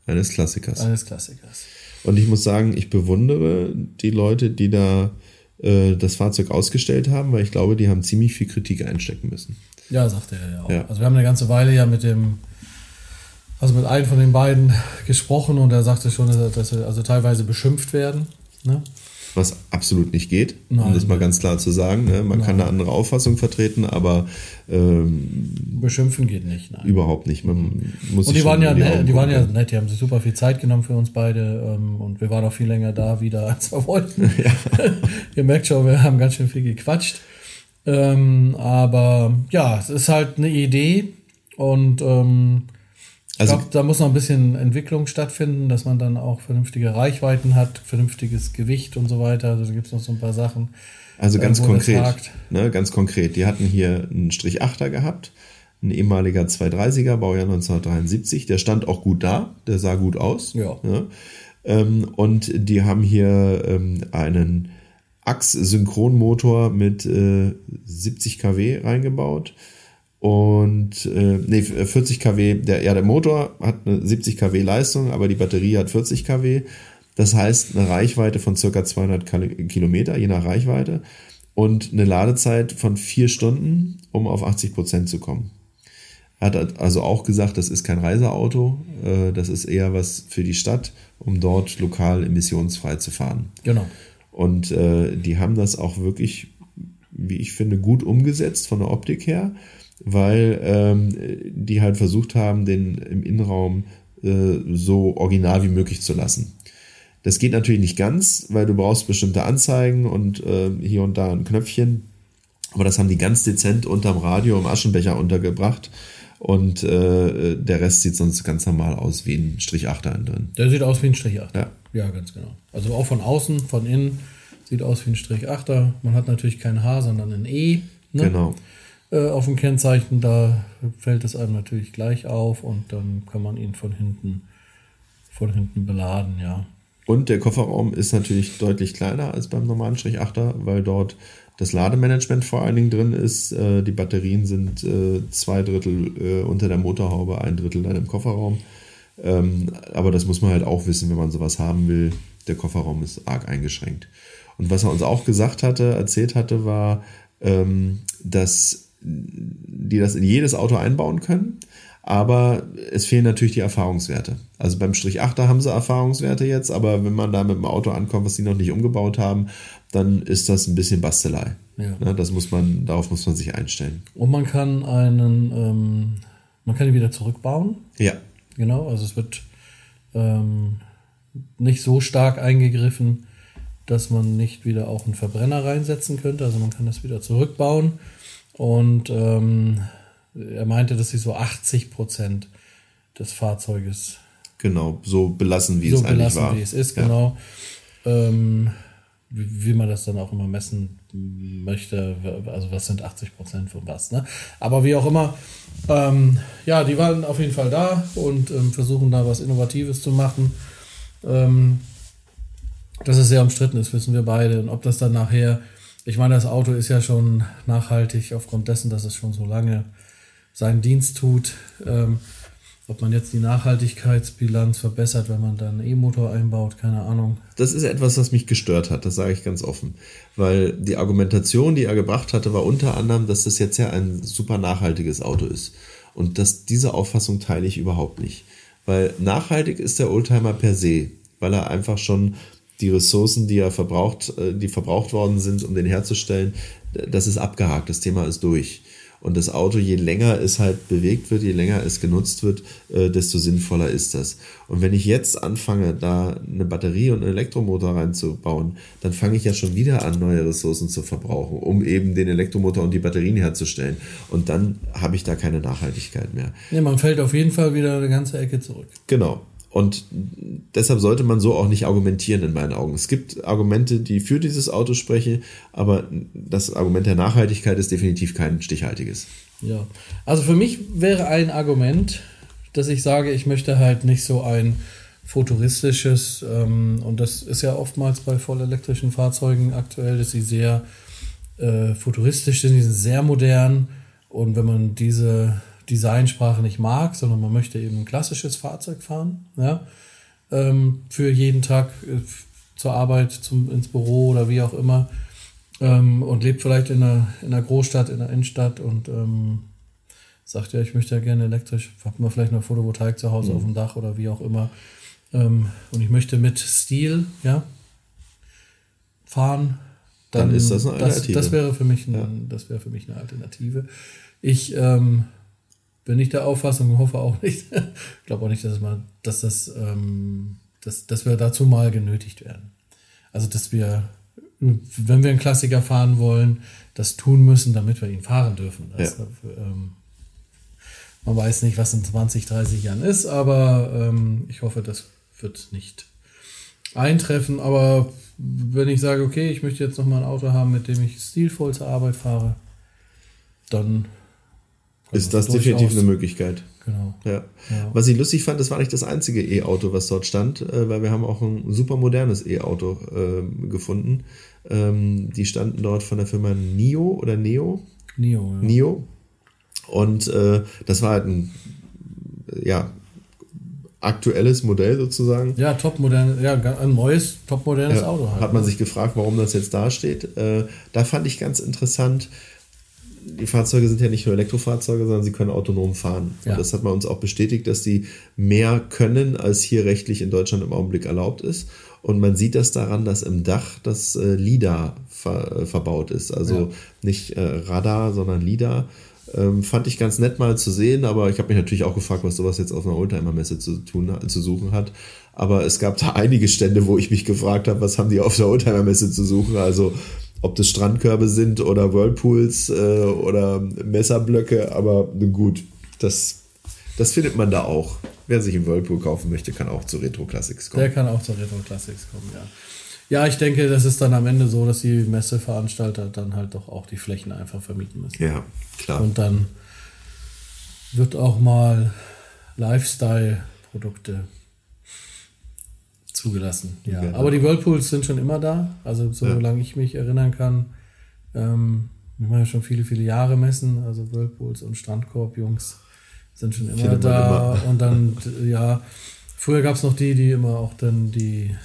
eines Klassikers. Eines Klassikers. Und ich muss sagen, ich bewundere die Leute, die da äh, das Fahrzeug ausgestellt haben, weil ich glaube, die haben ziemlich viel Kritik einstecken müssen. Ja, sagte er ja auch. Ja. Also wir haben eine ganze Weile ja mit dem, also mit einem von den beiden gesprochen und er sagte schon, dass sie also teilweise beschimpft werden. Ne? Was absolut nicht geht, Nein. um das mal ganz klar zu sagen. Ne? Man Nein. kann eine andere Auffassung vertreten, aber ähm, beschimpfen geht nicht. Nein. Überhaupt nicht. Man muss und die waren ja die, nett, die waren ja nett, die haben sich super viel Zeit genommen für uns beide ähm, und wir waren auch viel länger da wieder, [LAUGHS] als wir wollten. [LAUGHS] Ja. [LAUGHS] Ihr merkt schon, wir haben ganz schön viel gequatscht. Ähm, aber ja, es ist halt eine Idee und ähm, also, ich glaube, da muss noch ein bisschen Entwicklung stattfinden, dass man dann auch vernünftige Reichweiten hat, vernünftiges Gewicht und so weiter. Also da gibt es noch so ein paar Sachen. Also ganz konkret, ne, ganz konkret. Die hatten hier einen Strich 8er gehabt, ein ehemaliger 230er, Baujahr 1973. Der stand auch gut da, der sah gut aus. Ja. Ne? Ähm, und die haben hier ähm, einen Achs-Synchronmotor mit äh, 70 kW reingebaut und äh, nee, 40 kW, der, ja, der Motor hat eine 70 kW Leistung, aber die Batterie hat 40 kW. Das heißt eine Reichweite von circa 200 Kilometer, je nach Reichweite. Und eine Ladezeit von vier Stunden, um auf 80 Prozent zu kommen. Hat also auch gesagt, das ist kein Reiseauto, äh, das ist eher was für die Stadt, um dort lokal emissionsfrei zu fahren. Genau. Und äh, die haben das auch wirklich, wie ich finde, gut umgesetzt von der Optik her weil ähm, die halt versucht haben, den im Innenraum äh, so original wie möglich zu lassen. Das geht natürlich nicht ganz, weil du brauchst bestimmte Anzeigen und äh, hier und da ein Knöpfchen. Aber das haben die ganz dezent unterm Radio im Aschenbecher untergebracht. Und äh, der Rest sieht sonst ganz normal aus wie ein Strich 8 drin. Der sieht aus wie ein Strich 8. Ja. ja, ganz genau. Also auch von außen, von innen sieht aus wie ein Strich 8 Man hat natürlich kein H, sondern ein E. Ne? Genau äh, auf dem Kennzeichen, da fällt es einem natürlich gleich auf und dann kann man ihn von hinten, von hinten beladen, ja. Und der Kofferraum ist natürlich deutlich kleiner als beim normalen Strich 8er, weil dort das Lademanagement vor allen Dingen drin ist. Äh, die Batterien sind äh, zwei Drittel äh, unter der Motorhaube, ein Drittel dann im Kofferraum. Ähm, aber das muss man halt auch wissen, wenn man sowas haben will. Der Kofferraum ist arg eingeschränkt. Und was er uns auch gesagt hatte, erzählt hatte, war, ähm, dass die das in jedes Auto einbauen können. Aber es fehlen natürlich die Erfahrungswerte. Also beim Strich 8er haben sie Erfahrungswerte jetzt, aber wenn man da mit dem Auto ankommt, was sie noch nicht umgebaut haben, dann ist das ein bisschen Bastelei. Ja. Ne, das muss man, darauf muss man sich einstellen. Und man kann einen, ähm, man kann ihn wieder zurückbauen. Ja. genau. Also es wird ähm, nicht so stark eingegriffen, dass man nicht wieder auch einen Verbrenner reinsetzen könnte. Also man kann das wieder zurückbauen. Und ähm, er meinte, dass sie so 80 Prozent des Fahrzeuges genau so belassen, wie so es eigentlich belassen, war. wie es ist, ja. genau. Ähm, wie, wie, man das dann auch immer messen möchte, also was sind 80 Prozent von was, ne? Aber wie auch immer, ähm, ja, die waren auf jeden Fall da und ähm, versuchen da was Innovatives zu machen. Ähm, dass es sehr umstritten ist, wissen wir beide. Und ob das dann nachher, ich meine, das Auto ist ja schon nachhaltig aufgrund dessen, dass es schon so lange seinen Dienst tut. Ähm, ob man jetzt die Nachhaltigkeitsbilanz verbessert, wenn man dann einen E-Motor einbaut, keine Ahnung. Das ist etwas, was mich gestört hat, das sage ich ganz offen. Weil die Argumentation, die er gebracht hatte, war unter anderem, dass das jetzt ja ein super nachhaltiges Auto ist. Und dass diese Auffassung teile ich überhaupt nicht. Weil nachhaltig ist der Oldtimer per se, weil er einfach schon die Ressourcen, die er verbraucht, äh, die verbraucht worden sind, um den herzustellen, das ist abgehakt, das Thema ist durch. Und das Auto, je länger es halt bewegt wird, je länger es genutzt wird, äh, desto sinnvoller ist das. Und wenn ich jetzt anfange, da eine Batterie und einen Elektromotor reinzubauen, dann fange ich ja schon wieder an, neue Ressourcen zu verbrauchen, um eben den Elektromotor und die Batterien herzustellen. Und dann habe ich da keine Nachhaltigkeit mehr. Ja, man fällt auf jeden Fall wieder eine ganze Ecke zurück. Genau. Und deshalb sollte man so auch nicht argumentieren in meinen Augen. Es gibt Argumente, die für dieses Auto sprechen, aber das Argument der Nachhaltigkeit ist definitiv kein stichhaltiges. Ja, also für mich wäre ein Argument, dass ich sage, ich möchte halt nicht so ein futuristisches, ähm, und das ist ja oftmals bei vollelektrischen Fahrzeugen aktuell, dass sie sehr äh, futuristisch sind, die sind sehr modern. Und wenn man diese Designsprache nicht mag, sondern man möchte eben ein klassisches Fahrzeug fahren, ja, ähm, für jeden Tag äh, zur Arbeit, zum, ins Büro oder wie auch immer ähm, und lebt vielleicht in einer, in einer Großstadt, in einer Innenstadt und ähm, sagt ja, ich möchte ja gerne elektrisch, hat man vielleicht noch Photovoltaik zu Hause mhm. auf dem Dach oder wie auch immer ähm, und ich möchte mit Stil, ja, fahren, dann, dann ist das eine Alternative. Das, das wäre für mich, ein, ja. das wäre für mich eine Alternative. Ich ähm, bin ich der Auffassung und hoffe auch nicht. [LAUGHS] ich glaube auch nicht, dass, man, dass, das, ähm, dass, dass wir dazu mal genötigt werden. Also, dass wir, wenn wir einen Klassiker fahren wollen, das tun müssen, damit wir ihn fahren dürfen. Das, ja. ähm, man weiß nicht, was in 20, 30 Jahren ist, aber ähm, ich hoffe, das wird nicht eintreffen. Aber wenn ich sage, okay, ich möchte jetzt noch mal ein Auto haben, mit dem ich stilvoll zur Arbeit fahre, dann ist das definitiv eine Möglichkeit. Genau. Ja. ja. Was ich lustig fand, das war nicht das einzige E-Auto, was dort stand, äh, weil wir haben auch ein super modernes E-Auto äh, gefunden. Ähm, die standen dort von der Firma NIO oder Neo. NIO, ja. NIO. Und äh, das war halt ein, ja, aktuelles Modell sozusagen. Ja, topmodern, ja, ein neues, topmodernes ja, Auto halt. Hat man ne? sich gefragt, warum das jetzt da steht. Äh, da fand ich ganz interessant, die Fahrzeuge sind ja nicht nur Elektrofahrzeuge, sondern sie können autonom fahren. Ja. Und das hat man uns auch bestätigt, dass sie mehr können, als hier rechtlich in Deutschland im Augenblick erlaubt ist. Und man sieht das daran, dass im Dach das äh, LIDAR ver, äh, verbaut ist. Also ja. nicht äh, Radar, sondern LIDAR. Ähm, fand ich ganz nett mal zu sehen, aber ich habe mich natürlich auch gefragt, was sowas jetzt auf einer Oldtimer-Messe zu, tun, zu suchen hat. Aber es gab da [LAUGHS] einige Stände, wo ich mich gefragt habe, was haben die auf der Oldtimer-Messe zu suchen. Also ob das Strandkörbe sind oder Whirlpools äh, oder Messerblöcke, aber gut, das, das findet man da auch. Wer sich einen Whirlpool kaufen möchte, kann auch zu Retro Classics kommen. Der kann auch zu Retro Classics kommen, ja. Ja, ich denke, das ist dann am Ende so, dass die Messeveranstalter dann halt doch auch die Flächen einfach vermieten müssen. Ja, klar. Und dann wird auch mal Lifestyle-Produkte zugelassen. Ja. Genau. Aber die Whirlpools sind schon immer da. Also solange ja. ich mich erinnern kann, ähm, ich mache ja schon viele, viele Jahre messen. Also Whirlpools und Strandkorb-Jungs sind schon immer da. Immer. [LAUGHS] Und dann, ja, früher gab es noch die, die immer auch dann die,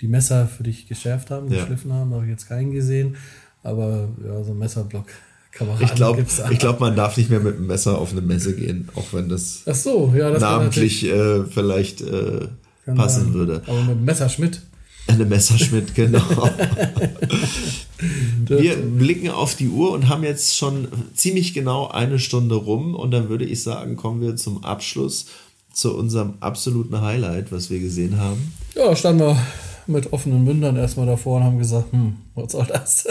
die Messer für dich geschärft haben, ja. geschliffen haben. Da habe ich jetzt keinen gesehen. Aber ja, so ein Messerblock. Kameraden ich glaube, glaub, man darf nicht mehr mit einem Messer auf eine Messe gehen, auch wenn das, so, ja, das namentlich äh, vielleicht äh, kann passen sein. würde. Aber mit Messerschmidt. Eine Messerschmidt, [LAUGHS] genau. Wir blicken auf die Uhr und haben jetzt schon ziemlich genau eine Stunde rum und dann würde ich sagen, kommen wir zum Abschluss zu unserem absoluten Highlight, was wir gesehen haben. Ja, standen wir mit offenen Mündern erstmal davor und haben gesagt, hm, was soll das?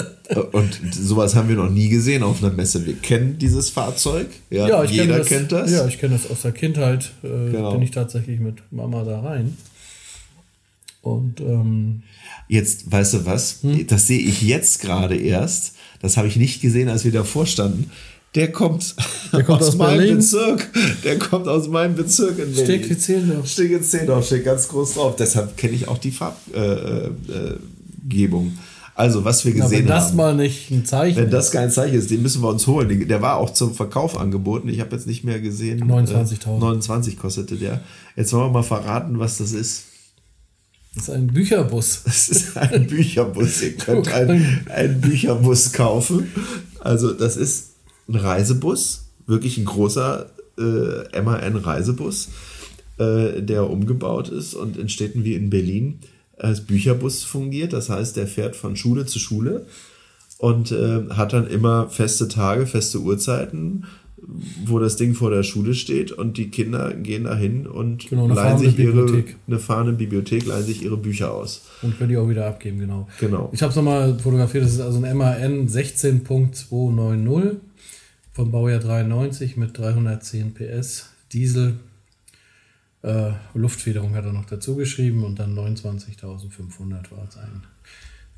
Und sowas haben wir noch nie gesehen auf einer Messe. Wir kennen dieses Fahrzeug. Ja, ja jeder das, kennt das. Ja, ich kenne das aus der Kindheit. Äh, genau. Bin ich tatsächlich mit Mama da rein. Und ähm, jetzt, weißt du was? Hm? Das sehe ich jetzt gerade erst. Das habe ich nicht gesehen, als wir davor standen. Der kommt, der kommt aus, aus meinem Berlin. Bezirk. Der kommt aus meinem Bezirk in Berlin. Steht in Zehlendorf. Steht in Zehlendorf, steht ganz groß drauf. Deshalb kenne ich auch die Farbgebung. Äh, äh, also, was wir gesehen haben. Wenn das haben, mal nicht ein Zeichen Wenn das kein Zeichen ist, den müssen wir uns holen. Der war auch zum Verkauf angeboten. Ich habe jetzt nicht mehr gesehen. 29.000. Äh, 29 kostete der. Jetzt wollen wir mal verraten, was das ist. Das ist ein Bücherbus. [LAUGHS] Das ist ein Bücherbus. Ihr könnt einen, einen Bücherbus kaufen. Also, das ist ein Reisebus, wirklich ein großer äh, MAN-Reisebus, äh, der umgebaut ist und in Städten wie in Berlin als Bücherbus fungiert. Das heißt, der fährt von Schule zu Schule und äh, hat dann immer feste Tage, feste Uhrzeiten, wo das Ding vor der Schule steht und die Kinder gehen dahin und genau, leihen sich ihre eine fahrende Bibliothek, leihen sich ihre Bücher aus. Und können die auch wieder abgeben, genau. Genau. Ich habe es nochmal fotografiert, das ist also ein MAN 16.290 vom Baujahr 93 mit 310 PS Diesel. Äh, Luftfederung hat er noch dazu geschrieben und dann 29.500 war sein,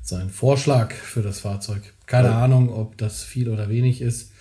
sein Vorschlag für das Fahrzeug. Keine ja. Ahnung, ob das viel oder wenig ist.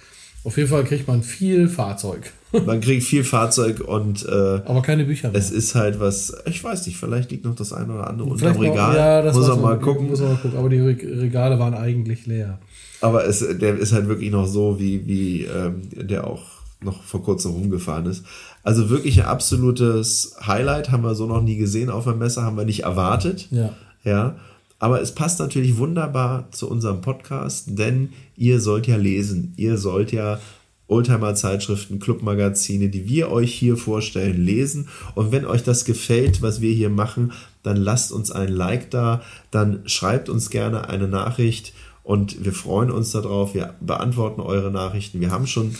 Auf jeden Fall kriegt man viel Fahrzeug. [LAUGHS] Man kriegt viel Fahrzeug und. Äh, Aber keine Bücher mehr. Es ist halt was, ich weiß nicht, vielleicht liegt noch das eine oder andere unter dem Regal. Ja, das muss man mal gucken. Muss man mal gucken. Aber die Regale waren eigentlich leer. Aber es, der ist halt wirklich noch so, wie, wie ähm, der auch noch vor kurzem rumgefahren ist. Also wirklich ein absolutes Highlight, haben wir so noch nie gesehen auf der Messe, haben wir nicht erwartet. Ja. Ja. Aber es passt natürlich wunderbar zu unserem Podcast, denn ihr sollt ja lesen. Ihr sollt ja Oldtimer-Zeitschriften, Clubmagazine, die wir euch hier vorstellen, lesen. Und wenn euch das gefällt, was wir hier machen, dann lasst uns ein Like da, dann schreibt uns gerne eine Nachricht und wir freuen uns darauf. Wir beantworten eure Nachrichten. Wir haben schon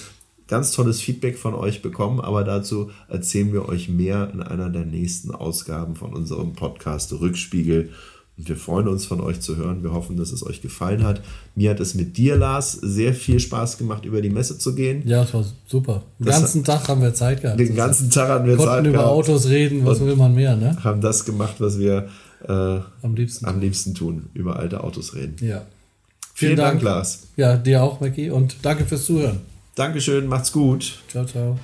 ganz tolles Feedback von euch bekommen, aber dazu erzählen wir euch mehr in einer der nächsten Ausgaben von unserem Podcast Rückspiegel. Und wir freuen uns von euch zu hören. Wir hoffen, dass es euch gefallen hat. Mir hat es mit dir, Lars, sehr viel Spaß gemacht, über die Messe zu gehen. Ja, es war super. Den das ganzen Tag haben wir Zeit gehabt. Den ganzen Tag haben wir Zeit gehabt. über Autos reden, was will man mehr, ne? Haben das gemacht, was wir äh, am, liebsten am liebsten tun, über alte Autos reden. Ja. Vielen, Vielen Dank, Dank, Lars. Ja, dir auch, Mackie. Und danke fürs Zuhören. Dankeschön, macht's gut. Ciao, ciao.